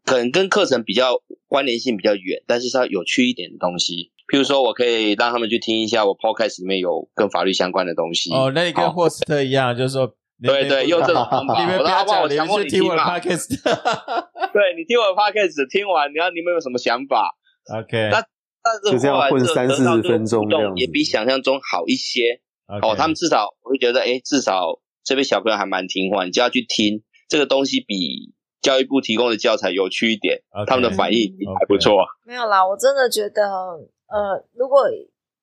可能跟课程比较关联性比较远，但是稍微有趣一点的东西。譬如说我可以让他们去听一下我 podcast 里面有跟法律相关的东西。哦，那你跟霍斯特一样，就是说。对对，用这种方法，你们不要我强迫你听你嘛。podcast。对你听我的 podcast，听完，你要你们有什么想法？OK。那但是就这样混三四十分钟，也比想象中好一些。哦，他们至少我会觉得，哎，至少这边小朋友还蛮听话，你就要去听这个东西，比教育部提供的教材有趣一点。他们的反应还不错。没有啦，我真的觉得，呃，如果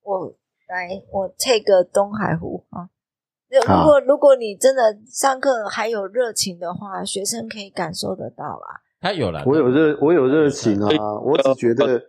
我来，我 take 东海湖啊。如果如果你真的上课还有热情的话，学生可以感受得到啦。他有了，我有热，我有热情啊！我只觉得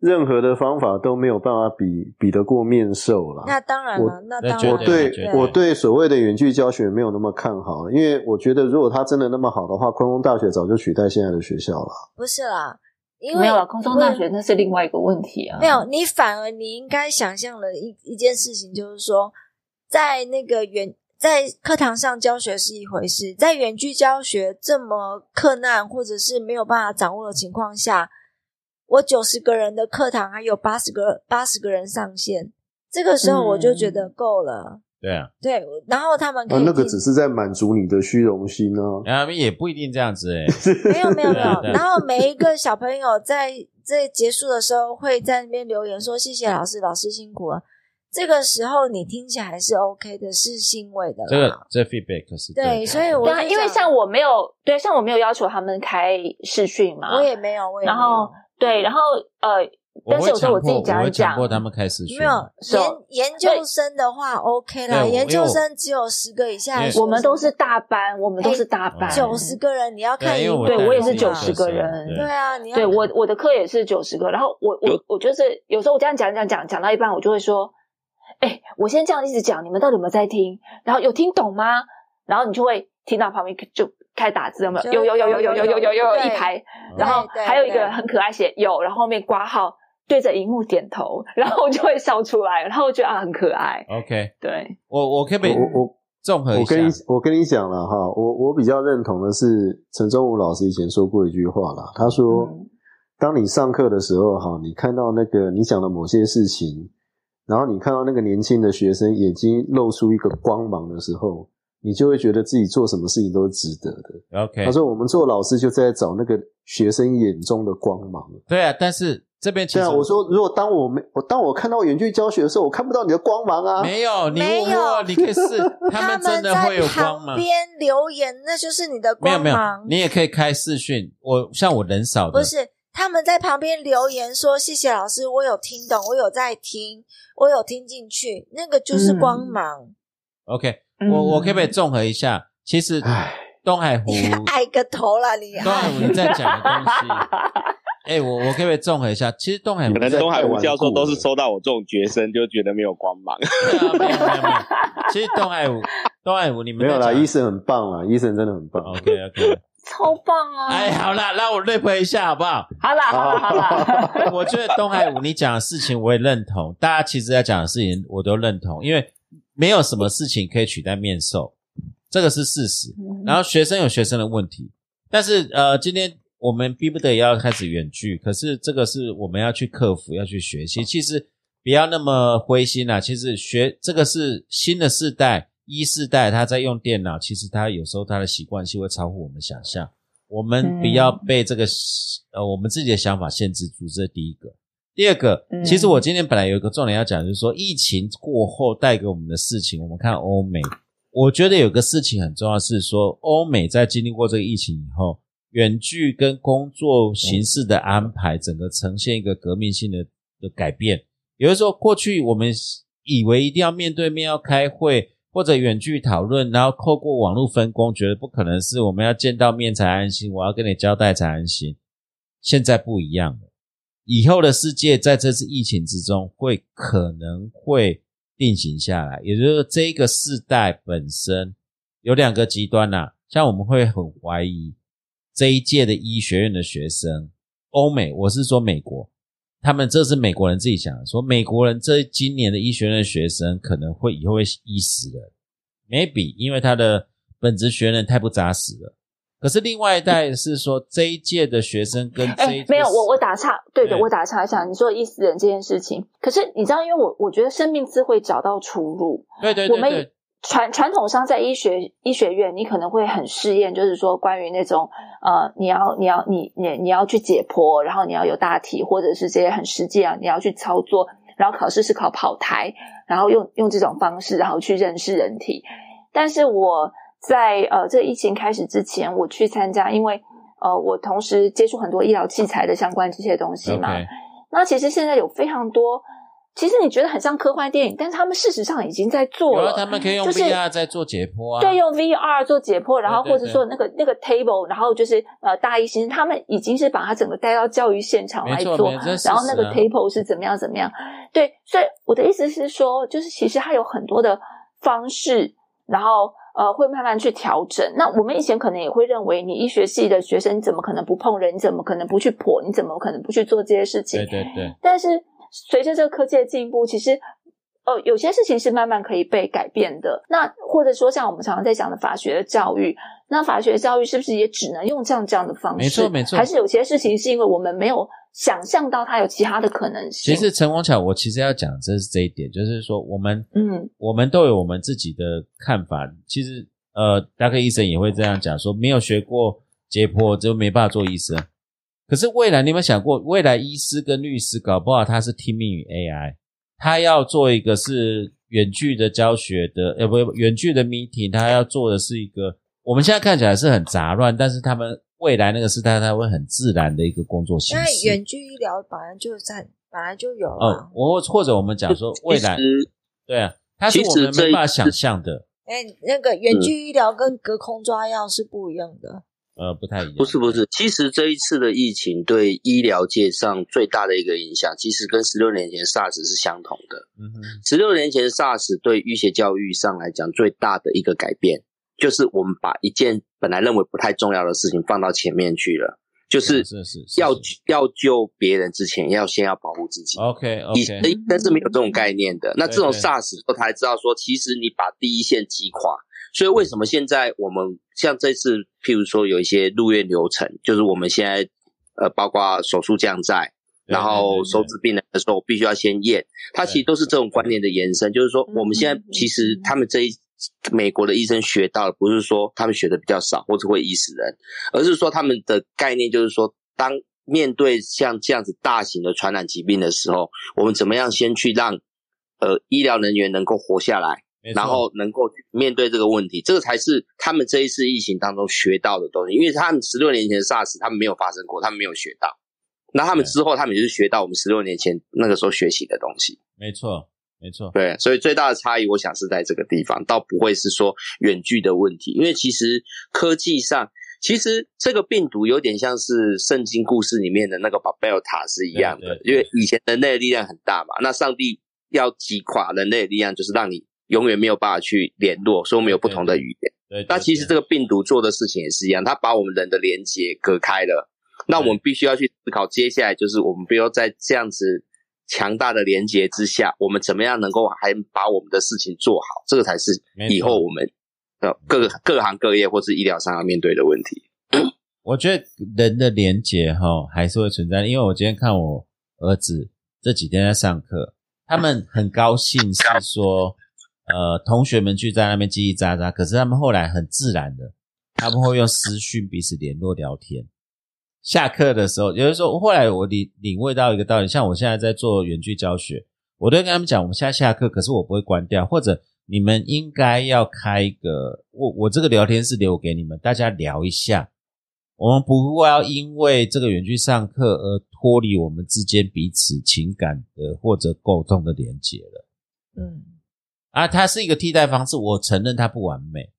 任何的方法都没有办法比比得过面授了。那当然了，那当然。我对我对所谓的远距教学没有那么看好，因为我觉得如果他真的那么好的话，昆工大学早就取代现在的学校了。不是啦，因为没有了，空中大学那是另外一个问题啊。没有，你反而你应该想象了一一件事情，就是说。在那个远在课堂上教学是一回事，在远距教学这么困难或者是没有办法掌握的情况下，我九十个人的课堂还有八十个八十个人上线，这个时候我就觉得够了。对啊，对，然后他们那个只是在满足你的虚荣心呢，啊，也不一定这样子 哎，没有没有没有，然后每一个小朋友在在结束的时候会在那边留言说谢谢老师，老师辛苦了。这个时候你听起来是 OK 的，是欣慰的。这个这 feedback 是对，所以我对，因为像我没有对，像我没有要求他们开视讯嘛，我也没有，我也然后对，然后呃，但是有时候我自己讲一讲，过他们开视讯，没有研研究生的话 OK 啦，研究生只有十个以下，我们都是大班，我们都是大班，九十个人你要看，对我也是九十个人，对啊，你要对我我的课也是九十个，然后我我我就是有时候我这样讲讲讲讲到一半，我就会说。哎，我先这样一直讲，你们到底有没有在听？然后有听懂吗？然后你就会听到旁边就开打字，有没有？有有有有有有有有有一排，然后还有一个很可爱写有，然后后面挂号对着荧幕点头，然后就会笑出来，然后我觉得啊很可爱。OK，对我我可以我我综合一下，我跟你我跟你讲了哈，我我比较认同的是陈忠武老师以前说过一句话啦，他说，当你上课的时候哈，你看到那个你讲的某些事情。然后你看到那个年轻的学生眼睛露出一个光芒的时候，你就会觉得自己做什么事情都是值得的。OK，他说我们做老师就在找那个学生眼中的光芒。对啊，但是这边对啊，我说如果当我没我当我看到远距教学的时候，我看不到你的光芒啊。没有，你没有，你可以试，他们真的会有光芒。边留言，那就是你的光芒。没有没有，你也可以开视讯。我像我人少的，不是。他们在旁边留言说：“谢谢老师，我有听懂，我有在听，我有听进去，那个就是光芒。” OK，我我可不可以综合一下？其实东海湖爱个头了，你东海湖你在讲的东西。哎，我我可不可以综合一下？其实东海湖可能东海湖教授都是收到我这种学生就觉得没有光芒。没有没有没有。其实东海湖东海湖你们没有啦，医生很棒啦，医生真的很棒。OK OK。超棒啊！哎，好啦，让我 rap 一下好不好？好啦，好啦，好啦。我觉得东海武你讲的事情我也认同，大家其实要讲的事情我都认同，因为没有什么事情可以取代面授，这个是事实。然后学生有学生的问题，但是呃，今天我们逼不得已要开始远距，可是这个是我们要去克服、要去学习。其实不要那么灰心啊，其实学这个是新的世代。一世代他在用电脑，其实他有时候他的习惯性会超乎我们想象。我们不要被这个呃我们自己的想法限制住，这是第一个。第二个，其实我今天本来有一个重点要讲，就是说疫情过后带给我们的事情。我们看欧美，我觉得有个事情很重要，是说欧美在经历过这个疫情以后，远距跟工作形式的安排，整个呈现一个革命性的的改变。有的时候过去我们以为一定要面对面要开会。或者远距讨论，然后透过网络分工，觉得不可能是我们要见到面才安心，我要跟你交代才安心。现在不一样了，以后的世界在这次疫情之中会可能会定型下来，也就是说，这个世代本身有两个极端呐、像我们会很怀疑这一届的医学院的学生，欧美，我是说美国，他们这是美国人自己讲的，说美国人这今年的医学院的学生可能会以后会医死人，maybe 因为他的本职学人太不扎实了。可是另外一代是说这一届的学生跟这一哎，没有，我我打岔，对的，我打岔一下，你说医死人这件事情，可是你知道，因为我我觉得生命智慧找到出路，对对我们对对传传统上在医学医学院，你可能会很试验，就是说关于那种呃，你要你要你你你要去解剖，然后你要有大体，或者是这些很实际啊，你要去操作，然后考试是考跑台，然后用用这种方式，然后去认识人体。但是我在呃这疫情开始之前，我去参加，因为呃我同时接触很多医疗器材的相关这些东西嘛。那其实现在有非常多，其实你觉得很像科幻电影，但是他们事实上已经在做了。他们可以用 VR 在做解剖啊，对，用 VR 做解剖，然后或者说那个那个 table，然后就是呃大医生他们已经是把它整个带到教育现场没来做然后那个 table 是怎么样怎么样。对，所以我的意思是说，就是其实它有很多的方式，然后呃会慢慢去调整。那我们以前可能也会认为，你医学系的学生你怎么可能不碰人？你怎么可能不去剖？你怎么可能不去做这些事情？对对对，但是随着这个科技的进步，其实呃有些事情是慢慢可以被改变的。那或者说像我们常常在讲的法学的教育，那法学教育是不是也只能用这样这样的方式？没错没错还是有些事情是因为我们没有想象到它有其他的可能性。其实陈光巧，我其实要讲的这是这一点，就是说我们嗯我们都有我们自己的看法。其实呃，大概医生也会这样讲，说没有学过解剖就没办法做医生。可是未来你有没有想过，未来医师跟律师搞不好他是听命于 AI，他要做一个是远距的教学的，呃，不，远距的 meeting，他要做的是一个我们现在看起来是很杂乱，但是他们未来那个时代，他会很自然的一个工作形因为式。远距医疗本来就在本来就有哦啊，，我或者我们讲说未来对啊，它是我们没办法想象的，哎、那个远距医疗跟隔空抓药是不一样的。呃，不太一样。不是不是，其实这一次的疫情对医疗界上最大的一个影响，其实跟十六年前 SARS 是相同的。嗯哼，十六年前 SARS 对医学教育上来讲最大的一个改变，就是我们把一件本来认为不太重要的事情放到前面去了，就是要是要救别人之前，要先要保护自己。OK 以前 OK，的医生是没有这种概念的。那这种 SARS 后，他才知道说，其实你把第一线击垮。所以为什么现在我们像这次，譬如说有一些入院流程，就是我们现在呃，包括手术降载，然后收治病人的时候，我必须要先验，它其实都是这种观念的延伸。就是说，我们现在其实他们这一美国的医生学到的，不是说他们学的比较少或者会医死人，而是说他们的概念就是说，当面对像这样子大型的传染疾病的时候，我们怎么样先去让呃医疗人员能够活下来，然后能够面对这个问题，这个才是他们这一次疫情当中学到的东西。因为他们十六年前的 SARS 他们没有发生过，他们没有学到。那他们之后，他们就是学到我们十六年前那个时候学习的东西。没错没错，对，所以最大的差异，我想是在这个地方，倒不会是说远距的问题，因为其实科技上，其实这个病毒有点像是圣经故事里面的那个巴贝尔塔是一样的，因为以前人类的力量很大嘛，那上帝要击垮人类的力量，就是让你永远没有办法去联络，所以我们有不同的语言。对。那其实这个个病毒做的事情也是一样，它把我们人的连接隔开了。那我们必须要去思考，接下来就是我们不要在这样子强大的连接之下，我们怎么样能够还把我们的事情做好，这个才是以后我们呃各个各行各业或是医疗上要面对的问题。我觉得人的连接哈还是会存在，因为我今天看我儿子这几天在上课，他们很高兴是说，呃，同学们聚在那边叽叽喳喳，可是他们后来很自然的，他们会用私讯彼此联络聊天。下课的时候，有的时候后来我领领会到一个道理，像我现在在做远距教学，我都跟他们讲，我们现在下课，可是我不会关掉，或者你们应该要开一个，我我这个聊天室留给你们，大家聊一下。我们不会要因为这个远距上课而脱离我们之间彼此情感的或者沟通的连接了。嗯，啊，它是一个替代方式，我承认它不完美，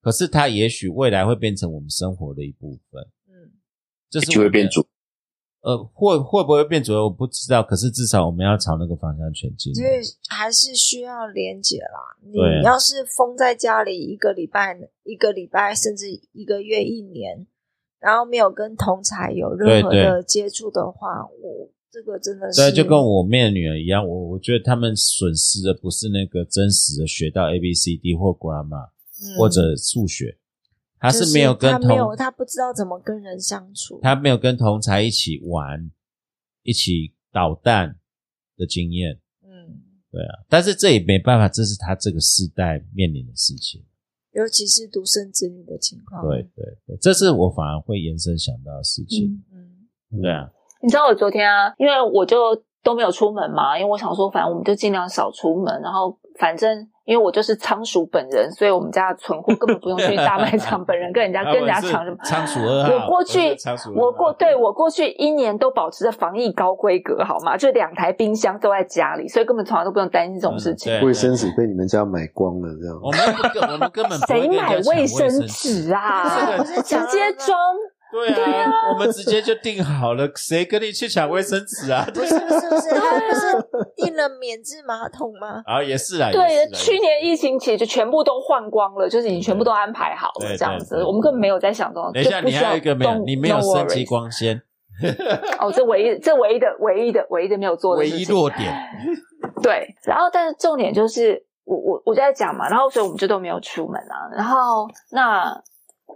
可是它也许未来会变成我们生活的一部分。嗯，这是就会变主。呃，会会不会变左右我不知道，可是至少我们要朝那个方向前进。所以还是需要连接啦。你要是封在家里一个礼拜、一个礼拜，甚至一个月、一年，然后没有跟同才有任何的接触的话，我这个真的是对，就跟我妹的女儿一样，我我觉得他们损失的不是那个真实的学到 A B C D 或 grammar 嗯或者数学，他是没有跟他没有他不知道怎么跟人相处，他没有跟同才一起玩，一起捣蛋的经验。嗯，对啊，但是这也没办法，这是他这个世代面临的事情。尤其是独生子女的情况，对对对，这是我反而会延伸想到的事情。嗯，对啊，你知道我昨天啊，因为我就都没有出门嘛，因为我想说，反正我们就尽量少出门，然后反正因为我就是仓鼠本人，所以我们家的存货根本不用去大卖场 本人跟人家跟人家抢什么。仓鼠二号，我过去我过对我过去一年都保持着防疫高规格，好吗？就两台冰箱都在家里，所以根本从来都不用担心这种事情。卫生纸被你们家买光了，这样。我们我们根本谁买卫生纸纸啊？直接装。对啊，我们直接就定好了，谁跟你去抢卫生纸啊？不是不是不是，他不是订了免治马桶吗？啊，也是啊，对去年疫情期就全部都换光了，就是已经全部都安排好了对这样子我们根本没有在想这种。等一下，你还有一个没有，你没有升级光纤，哦，这唯一这唯一的唯一的唯一的没有做的唯一弱点。对，然后但是重点就是我我我就在讲嘛，然后所以我们就都没有出门啊，然后那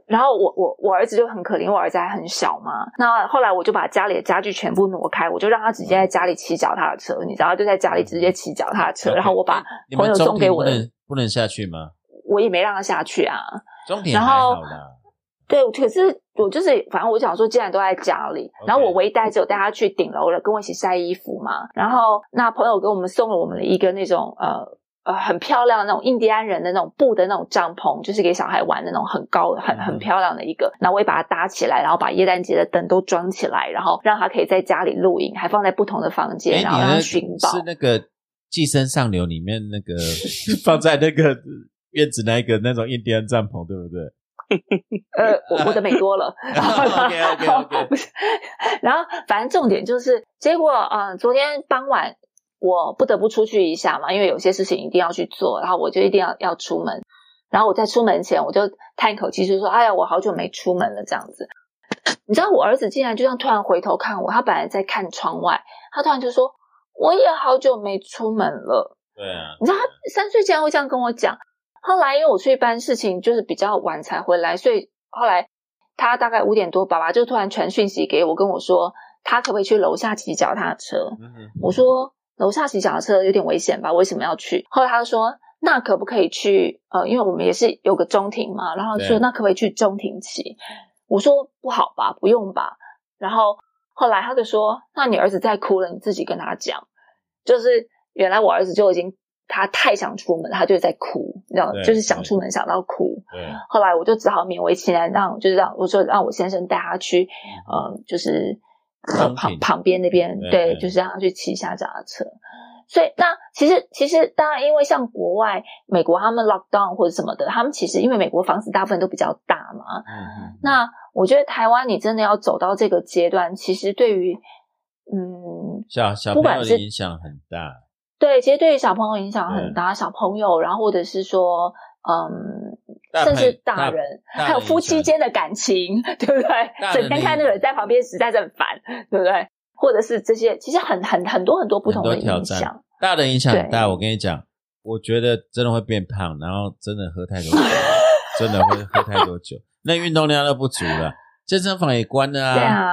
然后我我我儿子就很可怜，我儿子还很小嘛，那后来我就把家里的家具全部挪开，我就让他直接在家里骑脚踏车，你知道，就在家里直接骑脚踏车，然后我把朋友送给我的，能不能下去吗？我也没让他下去啊，中庭还然后好啦，对，可是我就是，反正我想说，既然都在家里然后我唯一带只有带他去顶楼了，跟我一起晒衣服嘛。然后那朋友给我们送了我们的一个那种呃呃很漂亮的那种印第安人的那种布的那种帐篷，就是给小孩玩的那种很高很嗯很漂亮的一个。那我也把它搭起来，然后把耶诞节的灯都装起来，然后让他可以在家里露营，还放在不同的房间，哎，然后让他寻宝。是那个《寄生上流》里面那个放在那个院子那一个那种印第安帐篷，对不对？呃，我我的美多了。OK，OK，OK 不是，然后反正重点就是，结果嗯、呃昨天傍晚我不得不出去一下嘛，因为有些事情一定要去做，然后我就一定要要出门。然后我在出门前，我就叹一口气，就说：“哎呀，我好久没出门了。”这样子，你知道，我儿子竟然就这样突然回头看我，他本来在看窗外，他突然就说：“我也好久没出门了。”对啊，你知道他三岁竟然会这样跟我讲。后来因为我出去办事情，就是比较晚才回来，所以后来他大概五点多，爸爸就突然传讯息给我，跟我说他可不可以去楼下骑脚踏车。嗯我说楼下骑脚踏车有点危险吧？为什么要去？后来他就说那可不可以去？呃，因为我们也是有个中庭嘛，然后说对那可不可以去中庭骑？我说不好吧，不用吧。然后后来他就说，那你儿子再哭了，你自己跟他讲。就是原来我儿子就已经他太想出门，他就在哭，你知道，对就是想出门想到哭。对，后来我就只好勉为其难，让就是让我说让我先生带他去，呃，就是呃旁旁边那边，对对，就是让他去骑一下脚踏车。所以那其实其实当然，因为像国外美国他们 lockdown 或者什么的，他们其实因为美国房子大部分都比较大嘛，那我觉得台湾你真的要走到这个阶段，其实对于嗯小小朋友的影响很大。对，其实对于小朋友影响很大，小朋友，然后或者是说，嗯，大甚至大大人，还有夫妻间的感情，对不对？整天看那个人在旁边实在是很烦，对不对？或者是这些，其实很很很多很多不同的挑战影响。大的影响很大。我跟你讲，我觉得真的会变胖，然后真的喝太多酒，真的会 喝太多酒，那运动量都不足了。健身房也关了啊对啊，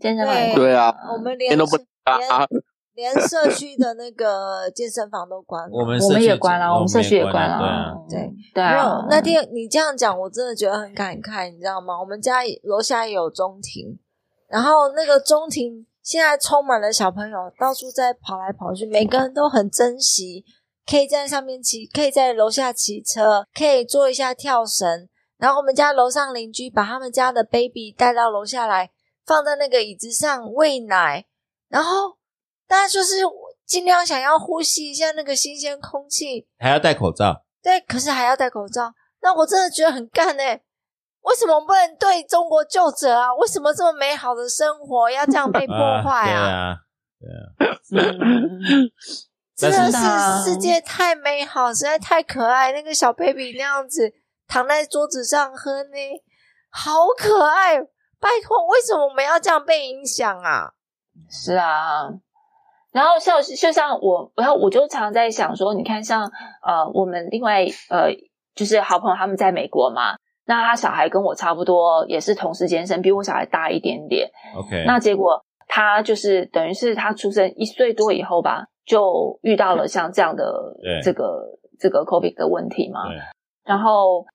健身房也对啊，我们连都不啊，连 连社区的那个健身房都关了。我们我们也关了，我们社区也关了，了，对嗯对没有啊，，那天你这样讲，我真的觉得很感慨，你知道吗？我们家楼下也有中庭，然后那个中庭现在充满了小朋友，到处在跑来跑去，每个人都很珍惜，可以在上面骑，可以在楼下骑车，可以做一下跳绳。然后我们家楼上邻居把他们家的 baby 带到楼下来，放在那个椅子上喂奶，然后大家就是尽量想要呼吸一下那个新鲜空气，还要戴口罩。对，可是还要戴口罩。那我真的觉得很干哎、为什么不能对中国救者啊？为什么这么美好的生活要这样被 破坏对啊？啊，对啊，嗯 真的是世界太美好，实在太可爱。那个小 baby 那样子躺在桌子上喝呢，好可爱。拜托，为什么我们要这样被影响啊？是啊，然后像就像我，然后我就常在想说，你看像呃，我们另外呃，就是好朋友他们在美国嘛，那他小孩跟我差不多，也是同时间生，比我小孩大一点点。OK，那结果他就是等于是他出生一岁多以后吧，就遇到了像这样的对这个这个 COVID 的问题嘛。然后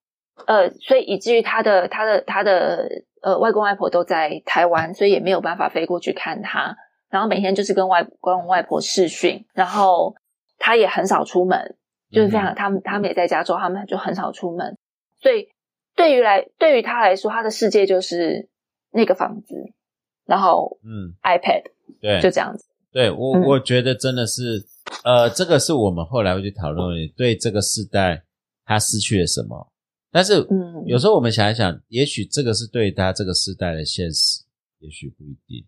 呃，所以以至于他的他的他的呃外公外婆都在台湾，所以也没有办法飞过去看他。然后每天就是跟外跟外婆视讯，然后他也很少出门，就是非常、他们他们也在加州，他们就很少出门。所以对于来对于他来说，他的世界就是那个房子，然后嗯，iPad 对，就这样子。对我，嗯我觉得真的是，呃，这个是我们后来会去讨论的，对这个世代他失去了什么。但是，嗯有时候我们想一想，也许这个是对他这个世代的现实，也许不一定，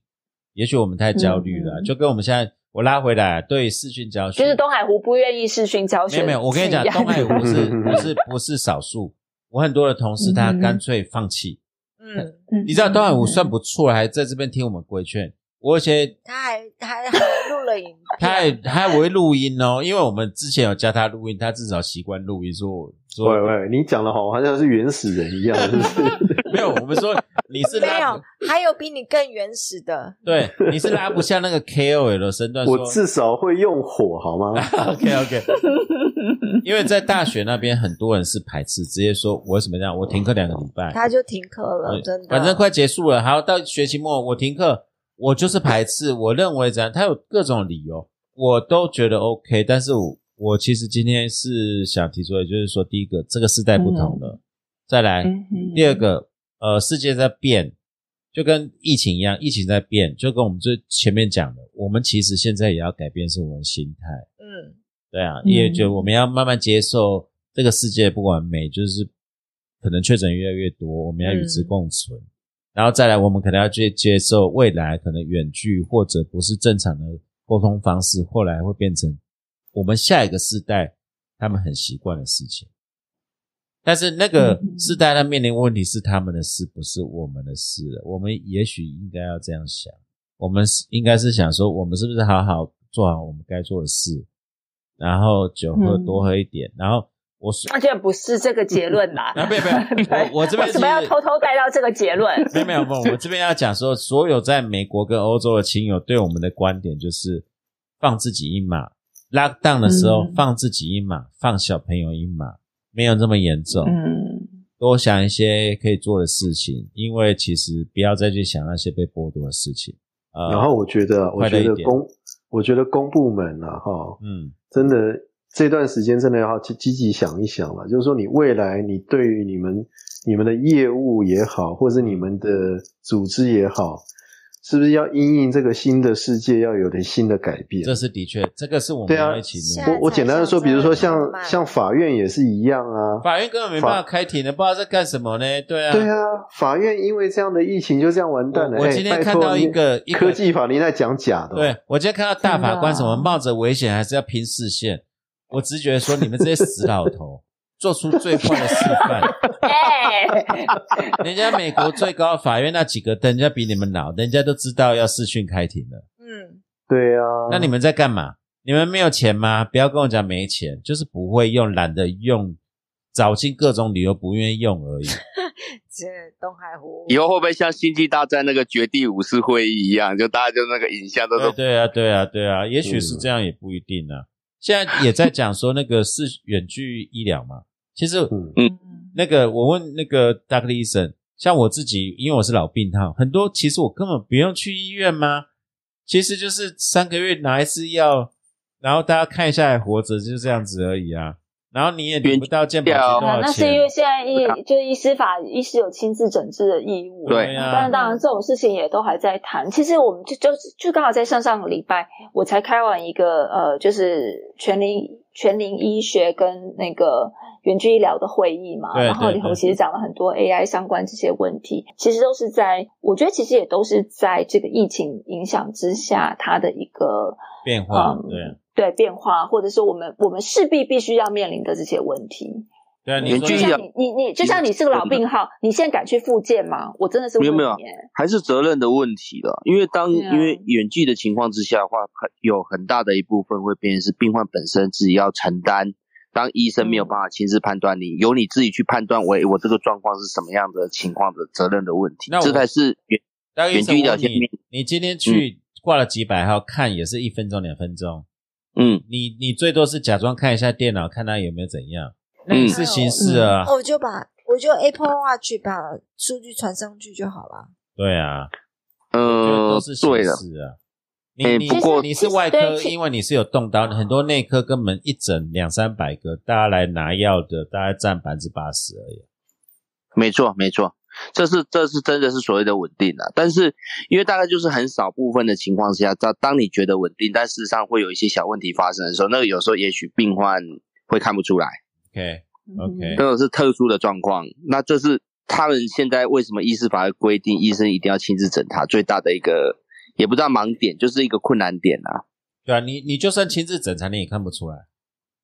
也许我们太焦虑了，嗯就跟我们现在我拉回来对视讯教学，就是东海湖不愿意视讯教学，没有没有，我跟你讲，东海湖的是 不是不是少数？我很多的同事他嗯干脆放弃，嗯，嗯 你知道东海湖算不错，还在这边听我们规劝。我有些他还还还录了影，他还他还会录音哦，因为我们之前有教他录音，他至少习惯录音。说我喂说喂，你讲的好，好像是原始人一样，是不是？没有，我们说你是没有，还有比你更原始的。对，你是拉不下那个 KOL 的身段。我至少会用火，好吗？OK OK，因为在大学那边很多人是排斥，直接说我为什么样？我停课两个礼拜，他就停课了，真的。反正快结束了，还要到学期末我停课，我就是排斥，我认为怎样，他有各种理由，我都觉得 OK，但是我我其实今天是想提出的，就是说，第一个，这个时代不同了，再来，嗯第二个，呃，世界在变，就跟疫情一样，疫情在变，就跟我们最前面讲的，我们其实现在也要改变是我们的心态，嗯，对啊，嗯也觉得我们要慢慢接受这个世界不完美，就是可能确诊越来越多，我们要与之嗯。共存。然后再来，我们可能要去接受未来可能远距或者不是正常的沟通方式，后来会变成我们下一个世代他们很习惯的事情。但是那个嗯世代他面临问题是他们的事，不是我们的事了。我们也许应该要这样想，我们是应该是想说，我们是不是好好做好我们该做的事，然后酒喝嗯多喝一点，然后我说那就不是这个结论啦。啊，没有没有，我我这边为什么要偷偷带到这个结论？没有没有没有，我这边要讲说，所有在美国跟欧洲的亲友对我们的观点就是放自己一马，lock down 的时候、嗯放自己一马，放小朋友一马，没有这么严重。嗯，多想一些可以做的事情，因为其实不要再去想那些被剥夺的事情。呃，然后我觉得啊，我觉得公，我觉得公部门啊，哈，嗯，真的这段时间真的要积积极想一想了。就是说，你未来你对于你们你们的业务也好，或是你们的组织也好，是不是要因应这个新的世界，要有点新的改变？这是的确，这个是我们对啊要一起努力。我我简单的说，比如说像像法院也是一样啊。法院根本没办法开庭的，不知道在干什么呢？对啊，对啊，法院因为这样的疫情就这样完蛋了。我今天看到一个一个科技法，你在讲假的哦、对我今天看到大法官什么冒着危险还是要拼视线，我直觉说你们这些死老头做出最坏的示范。哎，人家美国最高法院那几个灯，人家比你们老，人家都知道要视讯开庭了。嗯，对啊，那你们在干嘛？你们没有钱吗？不要跟我讲没钱，就是不会用，懒得用，找尽各种理由不愿意用而已。这东海湖以后会不会像《星际大战》那个绝地武士会议一样，就大家就那个影像都是对对啊，对啊，对啊，也许是这样，也不一定啊。现在也在讲说那个是远距医疗嘛，其实嗯那个我问那个 Doctor 医生，像我自己，因为我是老病号，很多其实我根本不用去医院吗？其实就是三个月拿一次药，然后大家看一下还活着，就这样子而已啊。然后你也领不到健保局多少钱，啊那是因为现在医就是医师法，医师有亲自诊治的义务。对啊但是当然这种事情也都还在谈。其实我们就就就刚好在上上个礼拜，我才开完一个呃，就是全龄全龄医学跟那个远距医疗的会议嘛，对然后里头其实讲了很多 AI 相关这些问题，其实都是在，我觉得其实也都是在这个疫情影响之下，它的一个变化，嗯对啊，对变化，或者说我们我们势必必须要面临的这些问题。对啊，你就像你你你，就像你是个老病号，你现在敢去复健吗？我真的是问没有没有还是责任的问题了。因为当、啊因为远距的情况之下的话，很有很大的一部分会变成是病患本身自己要承担。当医生没有办法亲自判断你，由你自己去判断，喂，我这个状况是什么样的情况的责任的问题。那，我这才是远远距医疗你你今天去挂了几百号，看也是一分钟两分钟，嗯。你你最多是假装看一下电脑，看他有没有怎样，那也是形式啊，哦我就把我就 Apple Watch 把数据传上去就好了。对啊，呃都是，形式啊。你不过你是外科，因为你是有动刀，很多内科根本一诊两三百个，大家来拿药的大概占百分之八十而已。没错没错，这是这是真的是所谓的稳定啊。但是因为大概就是很少部分的情况下，当当你觉得稳定，但事实上会有一些小问题发生的时候，那个有时候也许病患会看不出来。OK 嗯 OK，这种是特殊的状况，那这是他们现在为什么医师法会规定医生一定要亲自诊查最大的一个，也不知道盲点，就是一个困难点啊。对啊，你你就算亲自诊查，你也看不出来，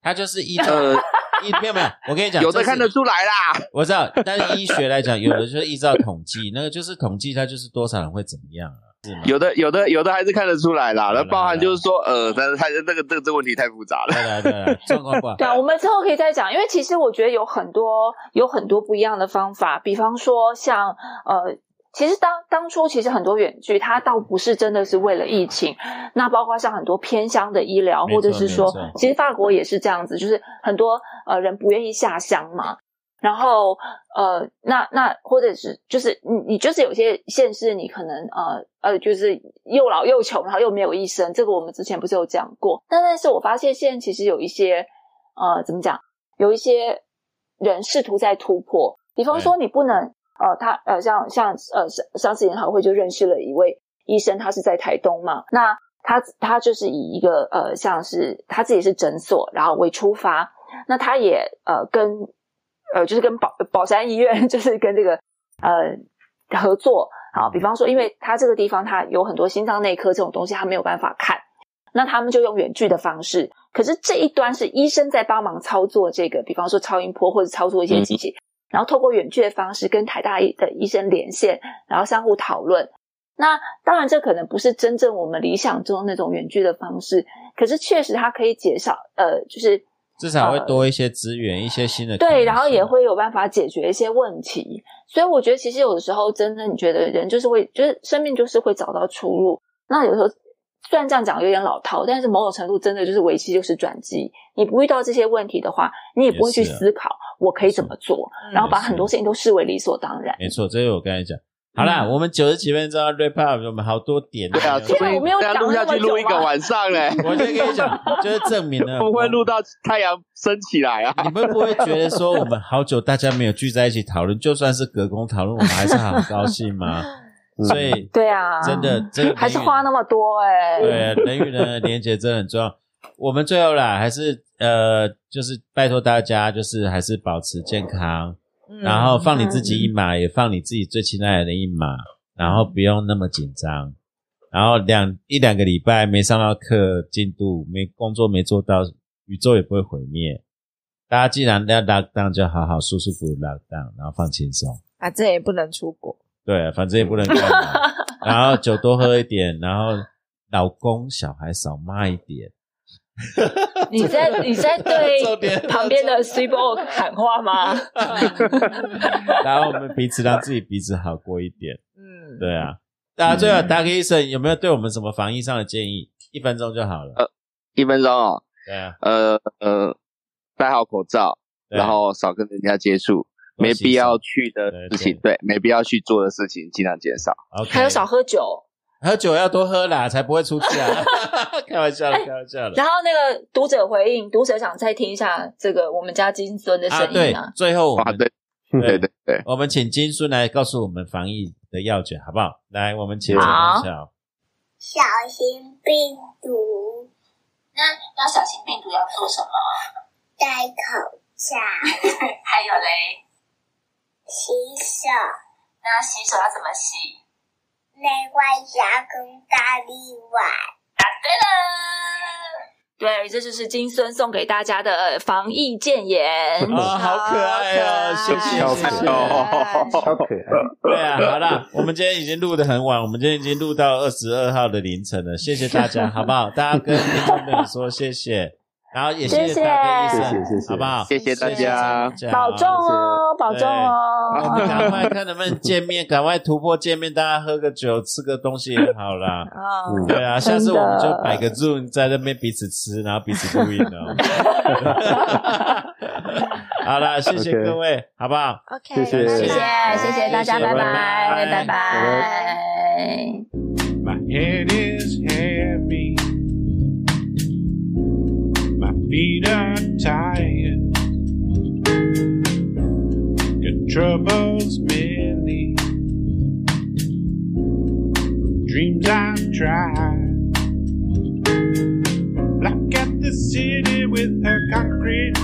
他就是一呃，一没有没有，我跟你讲，有的看得出来啦。我知道，但是医学来讲，有的就是依照统计，那个就是统计，它就是多少人会怎么样啊？是吗？有的有的有的还是看得出来啦，那包含就是说，呃，但是他这个这个这个问题太复杂了。对啊对啊，状况不好。对啊，我们之后可以再讲，因为其实我觉得有很多有很多不一样的方法，比方说像呃。其实当当初其实很多远距，它倒不是真的是为了疫情，那包括像很多偏乡的医疗，或者是说，其实法国也是这样子，就是很多呃人不愿意下乡嘛，然后呃，那那或者是就是你你就是有些县市你可能呃呃就是又老又穷，然后又没有医生，这个我们之前不是有讲过。但但是我发现现在其实有一些呃怎么讲，有一些人试图在突破，比方说你不能呃他呃像像呃上上次研讨会就认识了一位医生，他是在台东嘛，那他他就是以一个呃像是他自己是诊所，然后为出发，那他也呃跟呃就是跟宝宝山医院 就是跟这个呃合作，好，比方说，因为他这个地方他有很多心脏内科这种东西，他没有办法看，那他们就用远距的方式，可是这一端是医生在帮忙操作这个，比方说超音波或者操作一些机器，然后透过远距的方式跟台大的医生连线，然后相互讨论。那当然，这可能不是真正我们理想中那种远距的方式，可是确实它可以减少，呃，就是至少会多一些资源，一些新的对，然后也会有办法解决一些问题。所以我觉得，其实有的时候，真的你觉得人就是会，就是生命就是会找到出路。那有时候虽然这样讲有点老套，但是某种程度真的就是危机就是转机。你不遇到这些问题的话，你也不会去思考我可以怎么做，嗯然后把很多事情都视为理所当然。没错，这是我刚才讲。好啦，嗯我们九十几分钟要 wrap up，我们好多点。对啊，所以我没有录下去录一个晚上嘞，我就跟你讲，就是证明了 不会录到太阳升起来啊。你们不会觉得说我们好久大家没有聚在一起讨论，就算是隔空讨论，我们还是很高兴吗？所以 对啊，真的，真的还是花那么多哎、对人与人的连接真的很重要。我们最后啦，还是呃，就是拜托大家，就是还是保持健康，嗯然后放你自己一马，也放你自己最亲爱的人一马，然后不用那么紧张。然后两一两个礼拜没上到课，进度没工作没做到，宇宙也不会毁灭。大家既然要 lock down，就好好舒舒服服 lock down，然后放轻松。啊，这也不能出国。对，反正也不能干嘛。然后酒多喝一点，然后老公小孩少骂一点。你在你在对 旁边的 p e 喊话吗？然后我们彼此让自己彼此好过一点。嗯，对啊，大家最后打给医生有没有对我们什么防疫上的建议？一分钟就好了。呃一分钟哦，对啊，呃呃，戴好口罩，然后少跟人家接触，没必要去的事情，对，没必要去做的事情尽量减少。还有少喝酒，喝酒要多喝啦，才不会出事啊！开玩笑的，开玩笑的。然后那个读者回应，读者想再听一下这个我们家金孙的声音啊。，最后我啊，们对，对对对，我们请金孙来告诉我们防疫的要诀，好不好？来，我们请。小心病毒那要小心病毒要做什么？戴口罩，还有嘞，洗手，那洗手要怎么洗？内外夹跟大力碗。答对了。对，这就是金孙送给大家的防疫谏言。啊，好可爱啊，谢谢好谢谢。可爱好超可爱。对啊，好啦，我们今天已经录的很晚，我们今天已经录到二十二号的凌晨了，谢谢大家，好不好？大家跟听众朋友说谢谢，然后也谢谢谢大哥医生，谢谢谢谢好不好？谢谢大家保重哦，保重哦。们赶快看能不能见面，赶快突破见面，大家喝个酒，吃个东西也好啦。对啊，下次我们就摆个 Zoom 在那边彼此吃，然后彼此录音哦。好了，谢谢各位，好不好？OK，谢谢谢谢谢谢大家，拜拜拜拜。My head is heavy. Feet are tired. Got troubles many. Dreams I've tried. Black at the city with her concrete